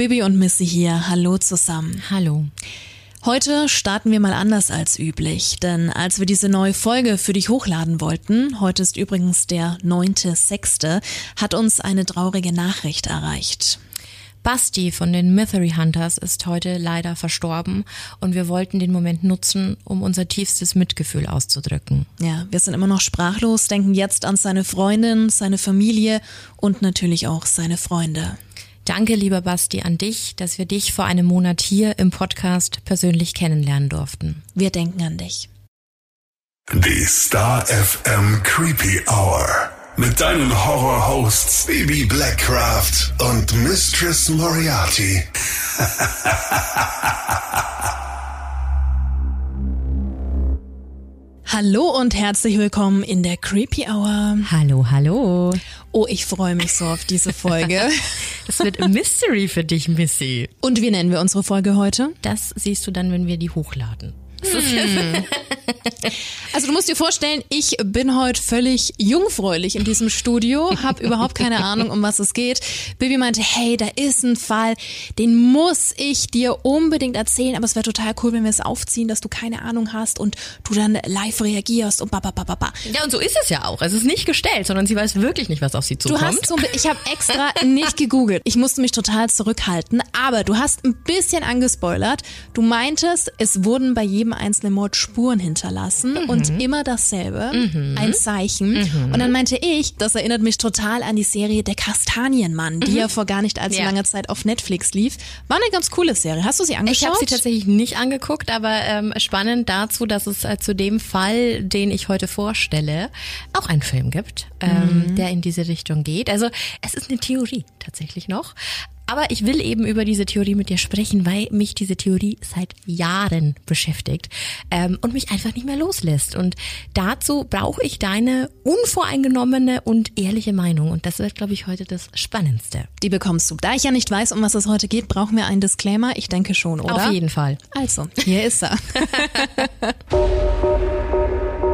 Bibi und Missy hier. Hallo zusammen. Hallo. Heute starten wir mal anders als üblich, denn als wir diese neue Folge für dich hochladen wollten, heute ist übrigens der 9.6., hat uns eine traurige Nachricht erreicht. Basti von den Mystery Hunters ist heute leider verstorben und wir wollten den Moment nutzen, um unser tiefstes Mitgefühl auszudrücken. Ja, wir sind immer noch sprachlos, denken jetzt an seine Freundin, seine Familie und natürlich auch seine Freunde. Danke, lieber Basti, an dich, dass wir dich vor einem Monat hier im Podcast persönlich kennenlernen durften. Wir denken an dich. Die Star FM Creepy Hour. Mit deinen Horror-Hosts Baby Blackcraft und Mistress Moriarty. Hallo und herzlich willkommen in der Creepy Hour. Hallo, hallo. Oh, ich freue mich so auf diese Folge. Das wird ein Mystery für dich, Missy. Und wie nennen wir unsere Folge heute? Das siehst du dann, wenn wir die hochladen. Hm. Also du musst dir vorstellen, ich bin heute völlig jungfräulich in diesem Studio, habe überhaupt keine Ahnung, um was es geht. Bibi meinte, hey, da ist ein Fall, den muss ich dir unbedingt erzählen, aber es wäre total cool, wenn wir es aufziehen, dass du keine Ahnung hast und du dann live reagierst und bababababa. Ja, und so ist es ja auch. Es ist nicht gestellt, sondern sie weiß wirklich nicht, was auf sie zukommt. Du hast so, ich habe extra nicht gegoogelt. Ich musste mich total zurückhalten, aber du hast ein bisschen angespoilert. Du meintest, es wurden bei jedem einzelnen Mord Spuren hinterlassen mhm. und immer dasselbe, mhm. ein Zeichen. Mhm. Und dann meinte ich, das erinnert mich total an die Serie Der Kastanienmann, die mhm. ja vor gar nicht allzu ja. langer Zeit auf Netflix lief. War eine ganz coole Serie. Hast du sie angeschaut? Ich habe sie tatsächlich nicht angeguckt, aber ähm, spannend dazu, dass es äh, zu dem Fall, den ich heute vorstelle, auch einen Film gibt, ähm, mhm. der in diese Richtung geht. Also es ist eine Theorie tatsächlich noch. Aber ich will eben über diese Theorie mit dir sprechen, weil mich diese Theorie seit Jahren beschäftigt ähm, und mich einfach nicht mehr loslässt. Und dazu brauche ich deine unvoreingenommene und ehrliche Meinung. Und das wird, glaube ich, heute das Spannendste. Die bekommst du. Da ich ja nicht weiß, um was es heute geht, brauchen wir einen Disclaimer. Ich denke schon, oder? Auf jeden Fall. Also, hier ist er.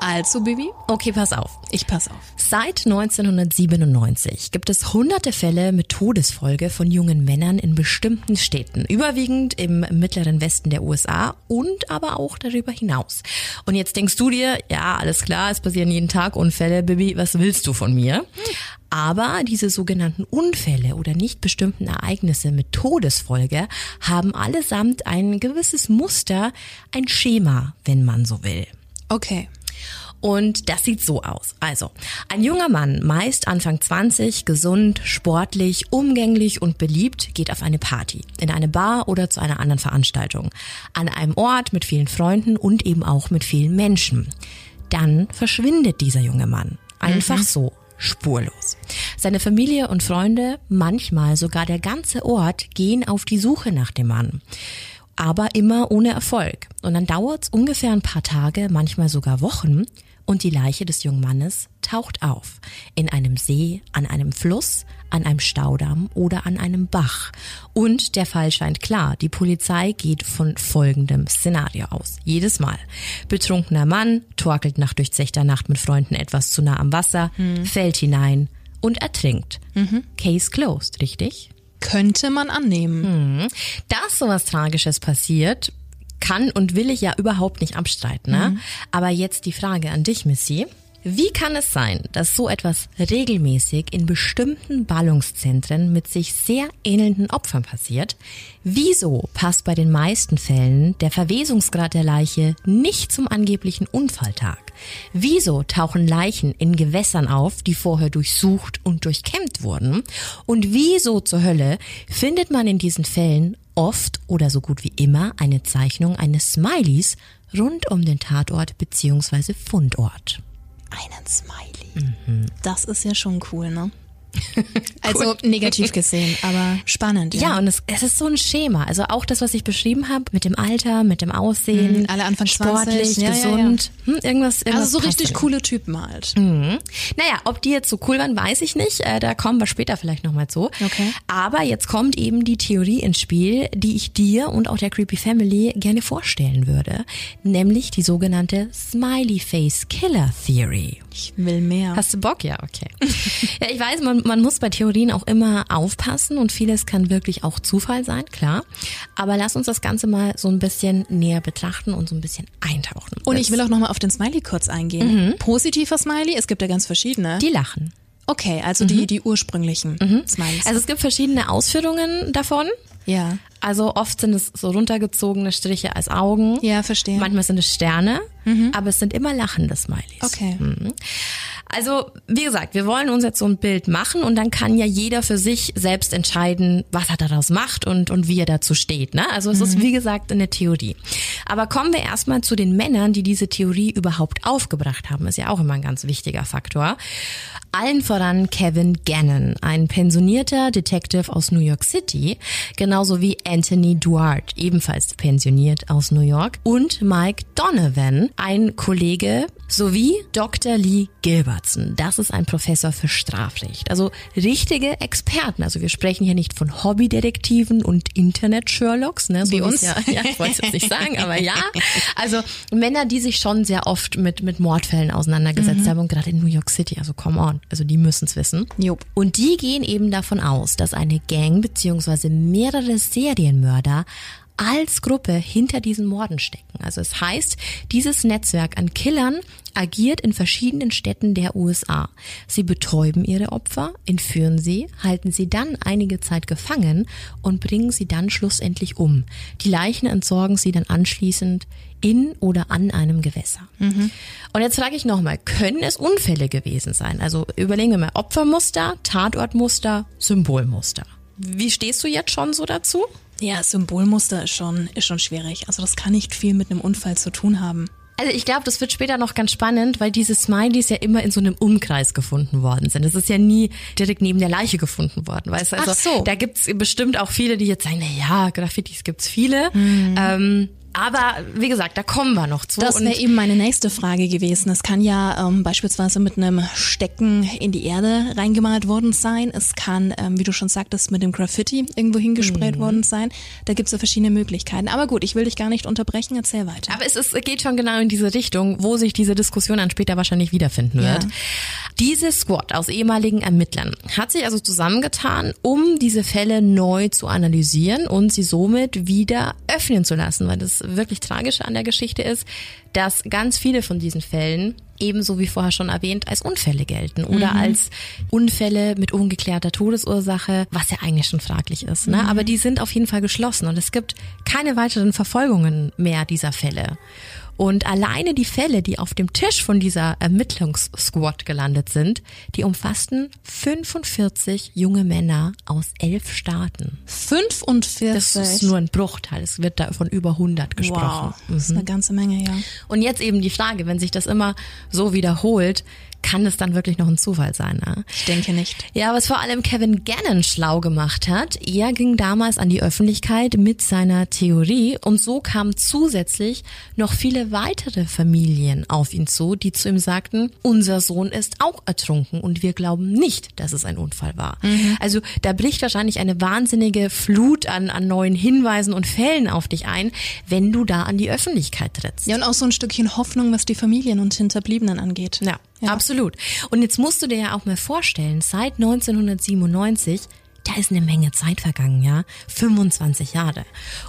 Also, Bibi? Okay, pass auf. Ich pass auf. Seit 1997 gibt es hunderte Fälle mit Todesfolge von jungen Männern in bestimmten Städten, überwiegend im mittleren Westen der USA und aber auch darüber hinaus. Und jetzt denkst du dir, ja, alles klar, es passieren jeden Tag Unfälle, Bibi, was willst du von mir? Aber diese sogenannten Unfälle oder nicht bestimmten Ereignisse mit Todesfolge haben allesamt ein gewisses Muster, ein Schema, wenn man so will. Okay. Und das sieht so aus. Also, ein junger Mann, meist Anfang 20, gesund, sportlich, umgänglich und beliebt, geht auf eine Party, in eine Bar oder zu einer anderen Veranstaltung. An einem Ort mit vielen Freunden und eben auch mit vielen Menschen. Dann verschwindet dieser junge Mann. Einfach mhm. so spurlos. Seine Familie und Freunde, manchmal sogar der ganze Ort, gehen auf die Suche nach dem Mann. Aber immer ohne Erfolg. Und dann dauert es ungefähr ein paar Tage, manchmal sogar Wochen, und die Leiche des jungen Mannes taucht auf. In einem See, an einem Fluss, an einem Staudamm oder an einem Bach. Und der Fall scheint klar. Die Polizei geht von folgendem Szenario aus. Jedes Mal. Betrunkener Mann torkelt nach durchzechter Nacht mit Freunden etwas zu nah am Wasser, hm. fällt hinein und ertrinkt. Mhm. Case closed, richtig? Könnte man annehmen. Hm. Dass sowas Tragisches passiert, kann und will ich ja überhaupt nicht abstreiten. Ne? Mhm. Aber jetzt die Frage an dich, Missy. Wie kann es sein, dass so etwas regelmäßig in bestimmten Ballungszentren mit sich sehr ähnelnden Opfern passiert? Wieso passt bei den meisten Fällen der Verwesungsgrad der Leiche nicht zum angeblichen Unfalltag? Wieso tauchen Leichen in Gewässern auf, die vorher durchsucht und durchkämmt wurden? Und wieso zur Hölle findet man in diesen Fällen oft oder so gut wie immer eine Zeichnung eines Smileys rund um den Tatort bzw. Fundort. Einen Smiley. Mhm. Das ist ja schon cool, ne? Also negativ gesehen, aber spannend. Ja, Ja, und es, es ist so ein Schema. Also auch das, was ich beschrieben habe, mit dem Alter, mit dem Aussehen, Mhm, alle Anfang 20, sportlich, ja, ja, gesund, Hm, irgendwas, irgendwas also so richtig da. coole Typen halt. Mhm. Naja, ob die jetzt so cool waren, weiß ich nicht. Äh, da kommen wir später vielleicht nochmal zu. Okay. Aber jetzt kommt eben die Theorie ins Spiel, die ich dir und auch der Creepy Family gerne vorstellen würde. Nämlich die sogenannte Smiley Face Killer Theory. Ich will mehr. Hast du Bock? Ja, okay. ja, ich weiß, man, man muss bei Theorien auch immer aufpassen und vieles kann wirklich auch Zufall sein, klar. Aber lass uns das Ganze mal so ein bisschen näher betrachten und so ein bisschen eintauchen. und ich will auch nochmal auf den Smiley kurz eingehen. Positiver Smiley, es gibt ja ganz verschiedene. die lachen. okay, also die, die ursprünglichen Smileys. Also es gibt verschiedene Ausführungen davon. ja. Also oft sind es so runtergezogene Striche als Augen. Ja, verstehe. Manchmal sind es Sterne, aber es sind immer lachende Smileys. Okay. Also, wie gesagt, wir wollen uns jetzt so ein Bild machen und dann kann ja jeder für sich selbst entscheiden, was er daraus macht und, und wie er dazu steht. Ne? Also es ist, wie gesagt, eine Theorie. Aber kommen wir erstmal zu den Männern, die diese Theorie überhaupt aufgebracht haben. Ist ja auch immer ein ganz wichtiger Faktor. Allen voran Kevin Gannon, ein pensionierter Detective aus New York City, genauso wie Anthony Duarte, ebenfalls pensioniert aus New York, und Mike Donovan, ein Kollege, sowie Dr. Lee Gilbertson. Das ist ein Professor für Strafrecht. Also richtige Experten. Also wir sprechen hier nicht von Hobbydetektiven und Internet-Sherlocks, ne? So Wie uns. Ja, ja, ich wollte es jetzt nicht sagen, aber ja. Also Männer, die sich schon sehr oft mit, mit Mordfällen auseinandergesetzt haben und gerade in New York City, also come on, also die müssen es wissen. Jupp. Und die gehen eben davon aus, dass eine Gang beziehungsweise mehrere Serienmörder als Gruppe hinter diesen Morden stecken. Also es heißt, dieses Netzwerk an Killern agiert in verschiedenen Städten der USA. Sie betäuben ihre Opfer, entführen sie, halten sie dann einige Zeit gefangen und bringen sie dann schlussendlich um. Die Leichen entsorgen sie dann anschließend in oder an einem Gewässer. Und jetzt frage ich nochmal, können es Unfälle gewesen sein? Also überlegen wir mal Opfermuster, Tatortmuster, Symbolmuster. Wie stehst du jetzt schon so dazu? Ja, Symbolmuster ist schon, ist schon schwierig. Also das kann nicht viel mit einem Unfall zu tun haben. Also ich glaube, das wird später noch ganz spannend, weil diese Smileys ja immer in so einem Umkreis gefunden worden sind. Es ist ja nie direkt neben der Leiche gefunden worden, weißt du? Also Ach so. da gibt's bestimmt auch viele, die jetzt sagen, na ja, Graffitis gibt's viele. Ähm, aber wie gesagt, da kommen wir noch zu. Das wäre eben meine nächste Frage gewesen. Es kann ja ähm, beispielsweise mit einem Stecken in die Erde reingemalt worden sein. Es kann, ähm, wie du schon sagtest, mit dem Graffiti irgendwo hingesprayt worden sein. Da gibt's ja verschiedene Möglichkeiten. Aber gut, ich will dich gar nicht unterbrechen. Erzähl weiter. Aber es, ist, es geht schon genau in diese Richtung, wo sich diese Diskussion dann später wahrscheinlich wiederfinden wird. Diese Squad aus ehemaligen Ermittlern hat sich also zusammengetan, um diese Fälle neu zu analysieren und sie somit wieder öffnen zu lassen, weil das wirklich Tragische an der Geschichte ist, dass ganz viele von diesen Fällen ebenso wie vorher schon erwähnt, als Unfälle gelten oder als Unfälle mit ungeklärter Todesursache, was ja eigentlich schon fraglich ist. Ne? Aber die sind auf jeden Fall geschlossen und es gibt keine weiteren Verfolgungen mehr dieser Fälle. Und alleine die Fälle, die auf dem Tisch von dieser Ermittlungssquad gelandet sind, die umfassten 45 junge Männer aus elf Staaten. 45. Das ist nur ein Bruchteil. Es wird da von über 100 gesprochen. wow, das ist eine ganze Menge, ja. Und jetzt eben die Frage, wenn sich das immer so wiederholt, kann es dann wirklich noch ein Zufall sein? Ne? Ich denke nicht. Ja, was vor allem Kevin Gannon schlau gemacht hat, er ging damals an die Öffentlichkeit mit seiner Theorie und so kamen zusätzlich noch viele weitere Familien auf ihn zu, die zu ihm sagten, unser Sohn ist auch ertrunken und wir glauben nicht, dass es ein Unfall war. Also da bricht wahrscheinlich eine wahnsinnige Flut an, an neuen Hinweisen und Fällen auf dich ein, wenn du da an die Öffentlichkeit trittst. Ja, und auch so ein Stückchen Hoffnung, was die Familien und Hinterbliebenen angeht. Ja, absolut. Und jetzt musst du dir ja auch mal vorstellen, seit 1997, da ist eine Menge Zeit vergangen, ja. 25 Jahre.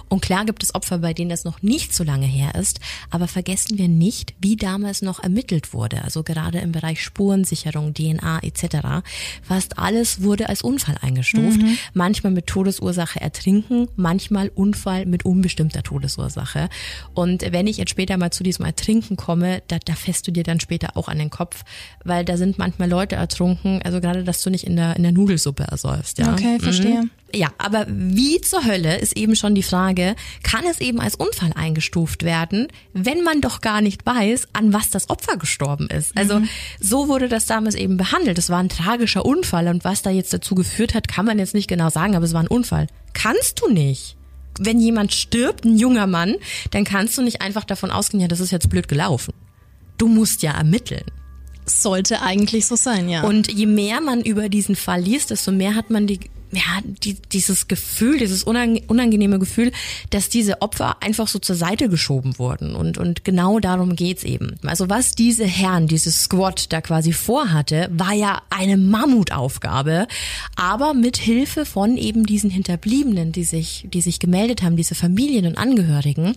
Und klar gibt es Opfer, bei denen das noch nicht so lange her ist, aber vergessen wir nicht, wie damals noch ermittelt wurde. Also gerade im Bereich Spurensicherung, DNA etc. Fast alles wurde als Unfall eingestuft. Manchmal mit Todesursache ertrinken, manchmal Unfall mit unbestimmter Todesursache. Und wenn ich jetzt später mal zu diesem Ertrinken komme, da, da fässt du dir dann später auch an den Kopf, weil da sind manchmal Leute ertrunken, also gerade, dass du nicht in der, in der Nudelsuppe ersäufst, ja. Okay. Okay, verstehe. Mhm. Ja, aber wie zur Hölle ist eben schon die Frage, kann es eben als Unfall eingestuft werden, wenn man doch gar nicht weiß, an was das Opfer gestorben ist? Also mhm. so wurde das damals eben behandelt. Es war ein tragischer Unfall und was da jetzt dazu geführt hat, kann man jetzt nicht genau sagen, aber es war ein Unfall. Kannst du nicht. Wenn jemand stirbt, ein junger Mann, dann kannst du nicht einfach davon ausgehen, ja, das ist jetzt blöd gelaufen. Du musst ja ermitteln. Sollte eigentlich so sein, ja. Und je mehr man über diesen Fall liest, desto mehr hat man die ja, die, dieses Gefühl, dieses unangenehme Gefühl, dass diese Opfer einfach so zur Seite geschoben wurden. Und, und genau darum geht's eben. Also was diese Herren, dieses Squad da quasi vorhatte, war ja eine Mammutaufgabe. Aber mit Hilfe von eben diesen Hinterbliebenen, die sich, die sich gemeldet haben, diese Familien und Angehörigen,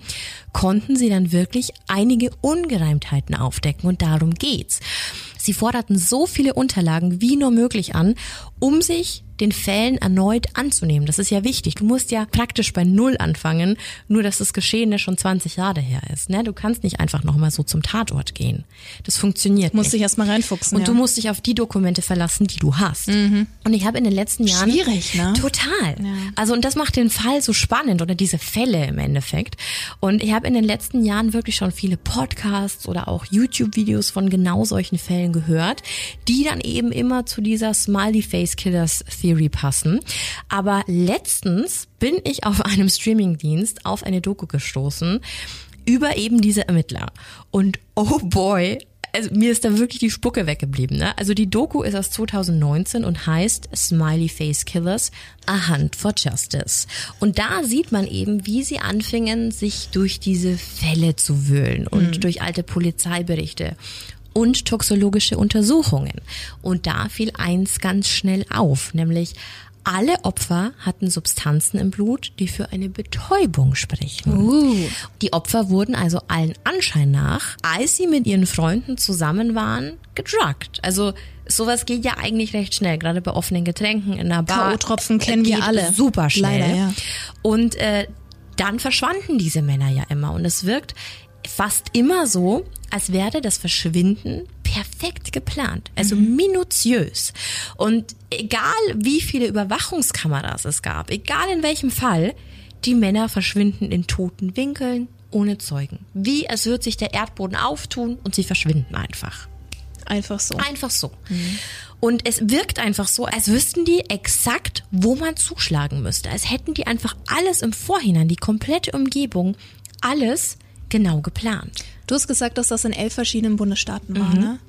konnten sie dann wirklich einige Ungereimtheiten aufdecken. Und darum geht's. Sie forderten so viele Unterlagen wie nur möglich an, um sich den Fällen erneut anzunehmen. Das ist ja wichtig. Du musst ja praktisch bei Null anfangen, nur dass das Geschehene schon 20 Jahre her ist. Ne? Du kannst nicht einfach nochmal so zum Tatort gehen. Das funktioniert musst nicht. dich erstmal reinfuchsen. Und ja. du musst dich auf die Dokumente verlassen, die du hast. Mhm. Und ich habe in den letzten Jahren... Schwierig, ne? Total. Ja. Also und das macht den Fall so spannend oder diese Fälle im Endeffekt. Und ich habe in den letzten Jahren wirklich schon viele Podcasts oder auch YouTube-Videos von genau solchen Fällen gehört, die dann eben immer zu dieser Smiley Face Killers Theory passen. Aber letztens bin ich auf einem Streamingdienst auf eine Doku gestoßen über eben diese Ermittler. Und oh boy, also mir ist da wirklich die Spucke weggeblieben. Ne? Also die Doku ist aus 2019 und heißt Smiley Face Killers, A Hunt for Justice. Und da sieht man eben, wie sie anfingen, sich durch diese Fälle zu wühlen und mhm. durch alte Polizeiberichte und toxologische Untersuchungen. Und da fiel eins ganz schnell auf, nämlich alle Opfer hatten Substanzen im Blut, die für eine Betäubung sprechen. Uh. Die Opfer wurden also allen Anschein nach, als sie mit ihren Freunden zusammen waren, gedruckt. Also sowas geht ja eigentlich recht schnell, gerade bei offenen Getränken in der Bar. K.O.-Tropfen kennen wir alle. Super schnell. Leider, ja. Und äh, dann verschwanden diese Männer ja immer. Und es wirkt fast immer so, als wäre das Verschwinden perfekt geplant, also mhm. minutiös. Und egal wie viele Überwachungskameras es gab, egal in welchem Fall, die Männer verschwinden in toten Winkeln ohne Zeugen. Wie als würde sich der Erdboden auftun und sie verschwinden einfach. Einfach so. Einfach so. Mhm. Und es wirkt einfach so, als wüssten die exakt, wo man zuschlagen müsste. Als hätten die einfach alles im Vorhinein, die komplette Umgebung, alles genau geplant. Du hast gesagt, dass das in elf verschiedenen Bundesstaaten war, mhm. ne?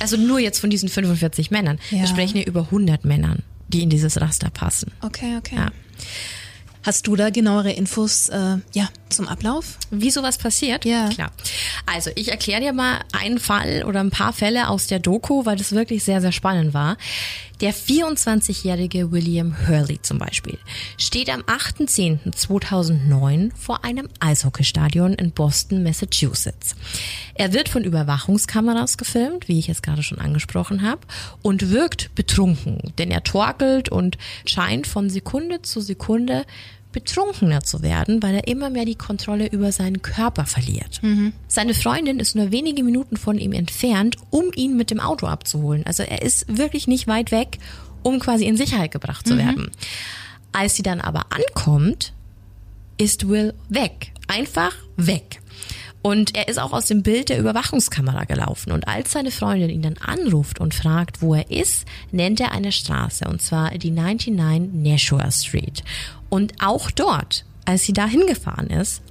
Also nur jetzt von diesen 45 Männern. Ja. Wir sprechen hier über 100 Männern, die in dieses Raster passen. Okay, okay. Ja. Hast du da genauere Infos äh, ja, zum Ablauf? Wie sowas passiert? Ja. Klar. Also ich erkläre dir mal einen Fall oder ein paar Fälle aus der Doku, weil das wirklich sehr, sehr spannend war. Der 24-jährige William Hurley zum Beispiel steht am 8.10.2009 vor einem Eishockeystadion in Boston, Massachusetts. Er wird von Überwachungskameras gefilmt, wie ich es gerade schon angesprochen habe, und wirkt betrunken, denn er torkelt und scheint von Sekunde zu Sekunde betrunkener zu werden, weil er immer mehr die Kontrolle über seinen Körper verliert. Mhm. Seine Freundin ist nur wenige Minuten von ihm entfernt, um ihn mit dem Auto abzuholen. Also er ist wirklich nicht weit weg, um quasi in Sicherheit gebracht zu mhm. werden. Als sie dann aber ankommt, ist Will weg. Einfach weg. Und er ist auch aus dem Bild der Überwachungskamera gelaufen. Und als seine Freundin ihn dann anruft und fragt, wo er ist, nennt er eine Straße, und zwar die 99 Nashua Street. Und auch dort, als sie da hingefahren ist,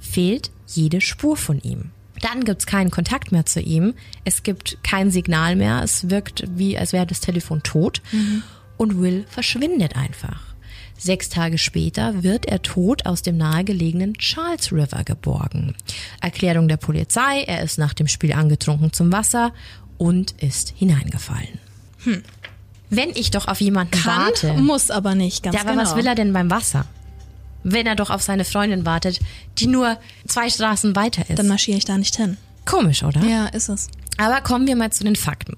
fehlt jede Spur von ihm. Dann gibt's keinen Kontakt mehr zu ihm. Es gibt kein Signal mehr. Es wirkt wie, als wäre das Telefon tot. Mhm. Und Will verschwindet einfach. Sechs Tage später wird er tot aus dem nahegelegenen Charles River geborgen. Erklärung der Polizei, er ist nach dem Spiel angetrunken zum Wasser und ist hineingefallen. Hm. Wenn ich doch auf jemanden Kann, warte. Muss aber nicht, ganz Ja, aber genau. was will er denn beim Wasser? Wenn er doch auf seine Freundin wartet, die nur zwei Straßen weiter ist. Dann marschiere ich da nicht hin. Komisch, oder? Ja, ist es. Aber kommen wir mal zu den Fakten.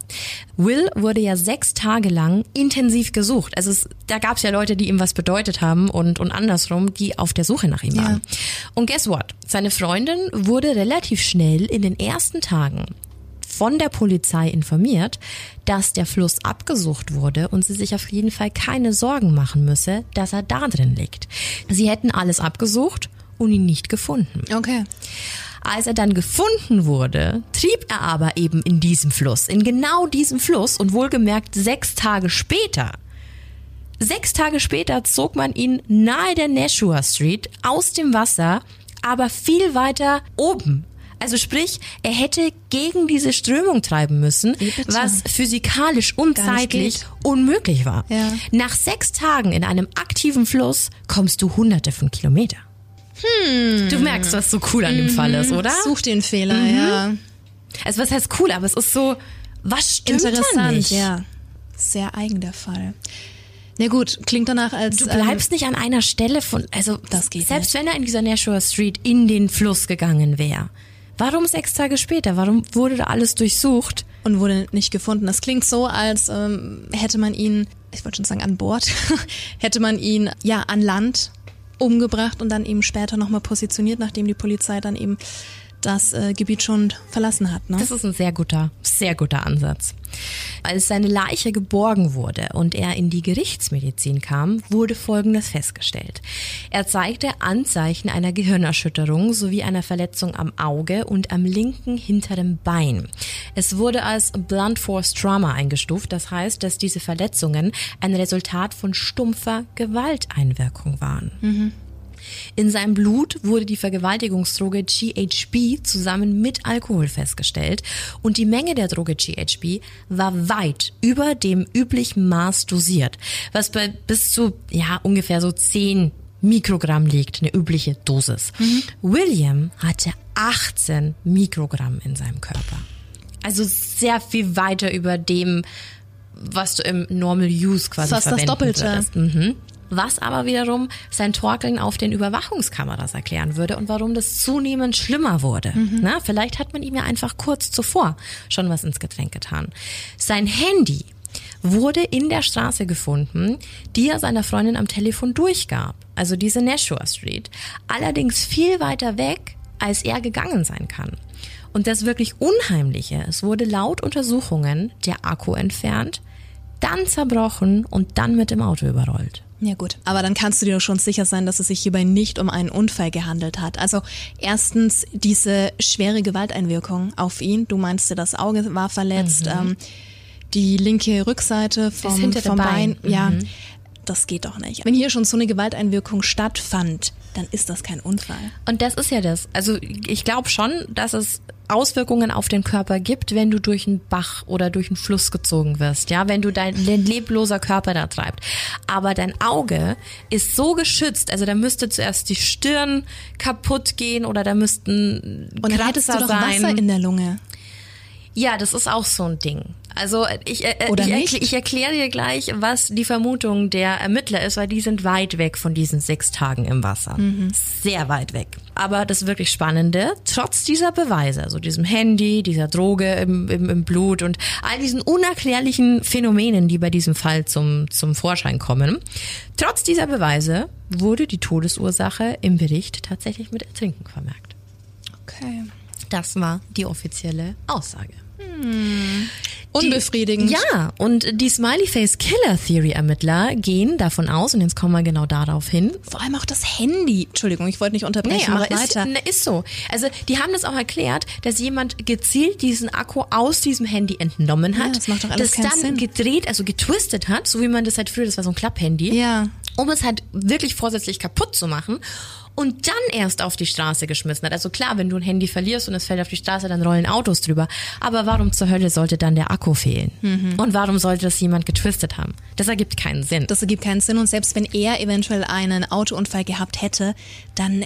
Will wurde ja sechs Tage lang intensiv gesucht. Also es, da gab es ja Leute, die ihm was bedeutet haben und, und andersrum, die auf der Suche nach ihm waren. Und guess what? Seine Freundin wurde relativ schnell in den ersten Tagen von der Polizei informiert, dass der Fluss abgesucht wurde und sie sich auf jeden Fall keine Sorgen machen müsse, dass er da drin liegt. Sie hätten alles abgesucht und ihn nicht gefunden. Okay. Als er dann gefunden wurde, trieb er aber eben in diesem Fluss, in genau diesem Fluss und wohlgemerkt sechs Tage später. Sechs Tage später zog man ihn nahe der Nashua Street aus dem Wasser, aber viel weiter oben. Also sprich, er hätte gegen diese Strömung treiben müssen, was physikalisch und zeitlich geht. unmöglich war. Ja. Nach sechs Tagen in einem aktiven Fluss kommst du hunderte von Kilometer. Hm. Du merkst, was so cool an dem Fall ist, oder? Such den Fehler, ja. Also was heißt cool, aber es ist so, was stimmt da Interessant, nicht? ja. Sehr eigen der Fall. Na gut, klingt danach als Du bleibst nicht an einer Stelle von, also Das geht selbst wenn er in dieser Nashua Street in den Fluss gegangen wäre. Warum sechs Tage später? Warum wurde da alles durchsucht? ähm, und wurde nicht gefunden. Das klingt so, als ähm, hätte man ihn, ich wollte schon sagen an Bord, hätte man ihn ja an Land umgebracht und dann eben später nochmal positioniert, nachdem die Polizei dann eben das äh, Gebiet schon verlassen hat. Ne? Das ist ein sehr guter, sehr guter Ansatz. Als seine Leiche geborgen wurde und er in die Gerichtsmedizin kam, wurde Folgendes festgestellt. Er zeigte Anzeichen einer Gehirnerschütterung sowie einer Verletzung am Auge und am linken hinteren Bein. Es wurde als Blunt Force Trauma eingestuft, das heißt, dass diese Verletzungen ein Resultat von stumpfer Gewalteinwirkung waren. In seinem Blut wurde die Vergewaltigungsdroge GHB zusammen mit Alkohol festgestellt und die Menge der Droge GHB war weit über dem üblichen Maß dosiert, was bei bis zu ja ungefähr so 10 Mikrogramm liegt, eine übliche Dosis. William hatte 18 Mikrogramm in seinem Körper. Also sehr viel weiter über dem, was du im Normal Use quasi das verwenden Doppelte. würdest. Mhm. Was aber wiederum sein Torkeln auf den Überwachungskameras erklären würde und warum das zunehmend schlimmer wurde. Na, vielleicht hat man ihm ja einfach kurz zuvor schon was ins Getränk getan. Sein Handy wurde in der Straße gefunden, die er seiner Freundin am Telefon durchgab. Also diese Nashua Street. Allerdings viel weiter weg, als er gegangen sein kann. Und das wirklich Unheimliche, es wurde laut Untersuchungen der Akku entfernt, dann zerbrochen und dann mit dem Auto überrollt. Ja gut, aber dann kannst du dir doch schon sicher sein, dass es sich hierbei nicht um einen Unfall gehandelt hat. Also erstens diese schwere Gewalteinwirkung auf ihn. Du meinst, ja, das Auge war verletzt, ähm, die linke Rückseite vom, vom Bein. Bein. Ja, das geht doch nicht. Wenn hier schon so eine Gewalteinwirkung stattfand, dann ist das kein Unfall. Und das ist ja das. Also ich glaube schon, dass es Auswirkungen auf den Körper gibt, wenn du durch einen Bach oder durch einen Fluss gezogen wirst, ja, wenn du dein lebloser Körper da treibt. Aber dein Auge ist so geschützt, also da müsste zuerst die Stirn kaputt gehen oder da müssten Und dann hättest du Kratzer doch sein. Wasser in der Lunge. Ja, das ist auch so ein Ding. Also ich, äh, Oder ich, erkl- ich erkläre dir gleich, was die Vermutung der Ermittler ist, weil die sind weit weg von diesen sechs Tagen im Wasser. Mhm. Sehr weit weg. Aber das wirklich Spannende, trotz dieser Beweise, also diesem Handy, dieser Droge im, im, im Blut und all diesen unerklärlichen Phänomenen, die bei diesem Fall zum, zum Vorschein kommen, trotz dieser Beweise wurde die Todesursache im Bericht tatsächlich mit Ertrinken vermerkt. Okay. Das war die offizielle Aussage. Unbefriedigend. Ja, und die Smiley Face Killer Theory Ermittler gehen davon aus, und jetzt kommen wir genau darauf hin. Vor allem auch das Handy. Entschuldigung, ich wollte nicht unterbrechen, aber mach ist, weiter. ne, ist so. Also die haben das auch erklärt, dass jemand gezielt diesen Akku aus diesem Handy entnommen hat, Ja, das macht doch alles das keinen dann Sinn. gedreht, also getwistet hat, so wie man das halt früher, das war so ein Klapphandy, Ja. um es halt wirklich vorsätzlich kaputt zu machen und dann erst auf die Straße geschmissen hat. Also klar, wenn du ein Handy verlierst und es fällt auf die Straße, dann rollen Autos drüber. Aber warum zur Hölle sollte dann der Akku fehlen? Mhm. Und warum sollte das jemand getwistet haben? Das ergibt keinen Sinn. Das ergibt keinen Sinn und selbst wenn er eventuell einen Autounfall gehabt hätte, dann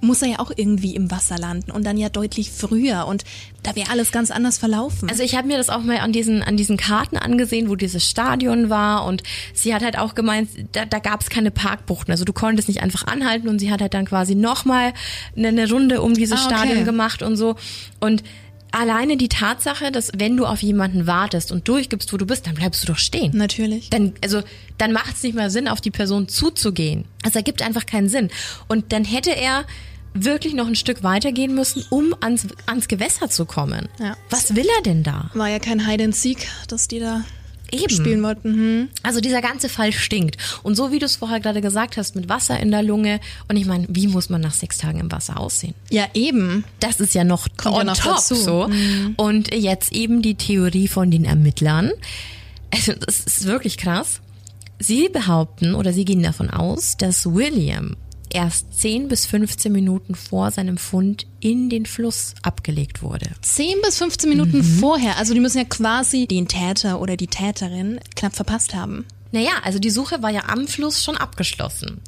muss er ja auch irgendwie im Wasser landen und dann ja deutlich früher und da wäre alles ganz anders verlaufen. Also ich habe mir das auch mal an diesen an diesen Karten angesehen, wo dieses Stadion war und sie hat halt auch gemeint, da, da gab es keine Parkbuchten. Also du konntest nicht einfach anhalten und sie hat halt dann quasi nochmal eine, eine Runde um dieses Ah, okay. Stadion gemacht und so. Und alleine die Tatsache, dass wenn du auf jemanden wartest und durchgibst, wo du bist, dann bleibst du doch stehen. Natürlich. Dann, also, dann macht es nicht mal Sinn, auf die Person zuzugehen. Es ergibt einfach keinen Sinn. Und dann hätte er wirklich noch ein Stück weitergehen müssen, um ans, ans Gewässer zu kommen. Ja. Was will er denn da? War ja kein Hide and Seek, dass die da Eben. spielen wollten. Hm. Also dieser ganze Fall stinkt. Und so wie du es vorher gerade gesagt hast, mit Wasser in der Lunge. Und ich meine, wie muss man nach sechs Tagen im Wasser aussehen? Ja, eben. Das ist ja noch Kommt ja on noch top dazu. so. Und jetzt eben die Theorie von den Ermittlern. Also das ist wirklich krass. Sie behaupten oder sie gehen davon aus, dass William erst 10 bis 15 Minuten vor seinem Fund in den Fluss abgelegt wurde. 10 bis 15 Minuten vorher. Also die müssen ja quasi den Täter oder die Täterin knapp verpasst haben. Naja, also die Suche war ja am Fluss schon abgeschlossen.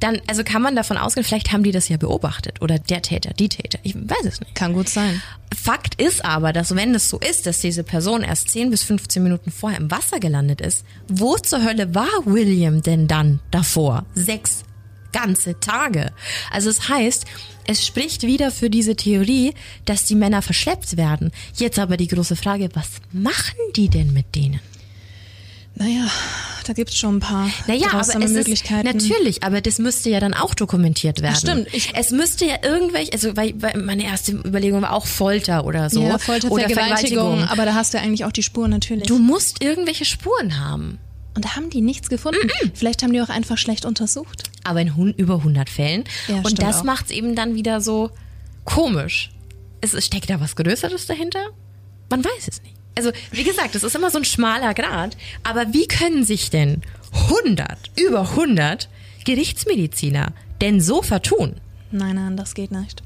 Dann, also kann man davon ausgehen, vielleicht haben die das ja beobachtet oder der Täter, die Täter. Ich weiß es nicht. Kann gut sein. Fakt ist aber, dass wenn es so ist, dass diese Person erst 10 bis 15 Minuten vorher im Wasser gelandet ist, wo zur Hölle war William denn dann davor? Sechs ganze Tage. Also es heißt, es spricht wieder für diese Theorie, dass die Männer verschleppt werden. Jetzt aber die große Frage, was machen die denn mit denen? Naja, da gibt's schon ein paar Naja, aber es Möglichkeiten. ist natürlich, aber das müsste ja dann auch dokumentiert werden. stimmt. Ich- es müsste ja irgendwelche, also weil, weil meine erste Überlegung war auch Folter oder so ja, Folter, oder Vergewaltigung, aber da hast du ja eigentlich auch die Spuren natürlich. Du musst irgendwelche Spuren haben. Und da haben die nichts gefunden. Vielleicht haben die auch einfach schlecht untersucht. Aber in über 100 Fällen. Ja, Und das auch. macht's eben dann wieder so komisch. Es es steckt da was Größeres dahinter? Man weiß es nicht. Also, wie gesagt, es ist immer so ein schmaler Grad. Aber wie können sich denn 100, über 100 Gerichtsmediziner denn so vertun? Nein, nein, das geht nicht.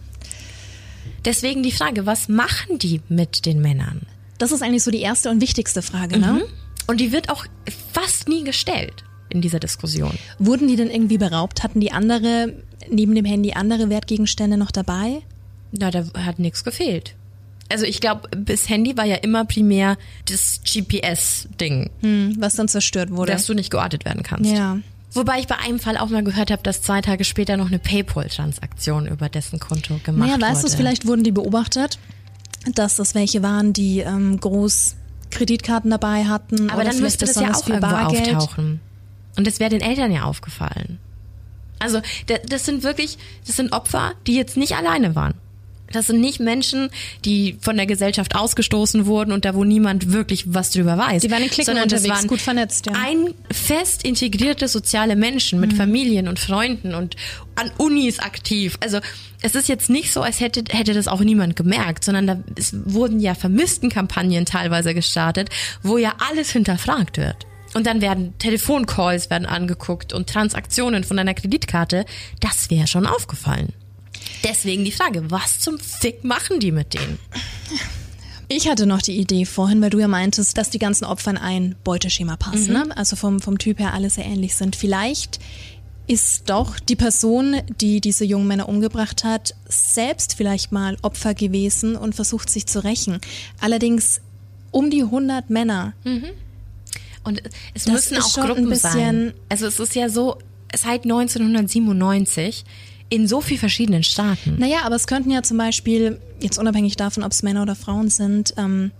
Deswegen die Frage, was machen die mit den Männern? Das ist eigentlich so die erste und wichtigste Frage, ne? Und die wird auch fast nie gestellt in dieser Diskussion. Wurden die denn irgendwie beraubt? Hatten die andere, neben dem Handy, andere Wertgegenstände noch dabei? Na, da hat nichts gefehlt. Also ich glaube, bis Handy war ja immer primär das GPS-Ding, Hm, was dann zerstört wurde. dass du nicht geortet werden kannst. ja. Wobei ich bei einem Fall auch mal gehört habe, dass zwei Tage später noch eine Paypal-Transaktion über dessen Konto gemacht Naja, wurde. weißt du, vielleicht wurden die beobachtet, dass das welche waren, die ähm, groß Kreditkarten dabei hatten. Aber dann müsste das ja auch irgendwo Bargeld. auftauchen. Und das wäre den Eltern ja aufgefallen. Also da- das sind wirklich, das sind Opfer, die jetzt nicht alleine waren. Das sind nicht Menschen, die von der Gesellschaft ausgestoßen wurden und da wo niemand wirklich was drüber weiß. Die waren in Cliquen Sondern das unterwegs, waren gut vernetzt, ja. Ein fest integrierte soziale Menschen mit Familien und Freunden und an Unis aktiv. Also es ist jetzt nicht so, als hätte, hätte das auch niemand gemerkt, sondern da es wurden ja Vermisstenkampagnen teilweise gestartet, wo ja alles hinterfragt wird. Und dann werden Telefoncalls werden angeguckt und Transaktionen von einer Kreditkarte. Das wäre schon aufgefallen. Deswegen die Frage, was zum Fick machen die mit denen? Ich hatte noch die Idee vorhin, weil du ja meintest, dass die ganzen Opfer in ein Beuteschema passen. Mhm. Ne? Also vom, vom Typ her alles sehr ähnlich sind. Vielleicht ist doch die Person, die diese jungen Männer umgebracht hat, selbst vielleicht mal Opfer gewesen und versucht sich zu rächen. Allerdings um die 100 Männer. Und es Das müssen auch Gruppen bisschen- sein. Also es ist ja so, seit 1997 in so vielen verschiedenen Staaten. Naja, aber es könnten ja zum Beispiel, jetzt unabhängig davon, ob es Männer oder Frauen sind, ähm,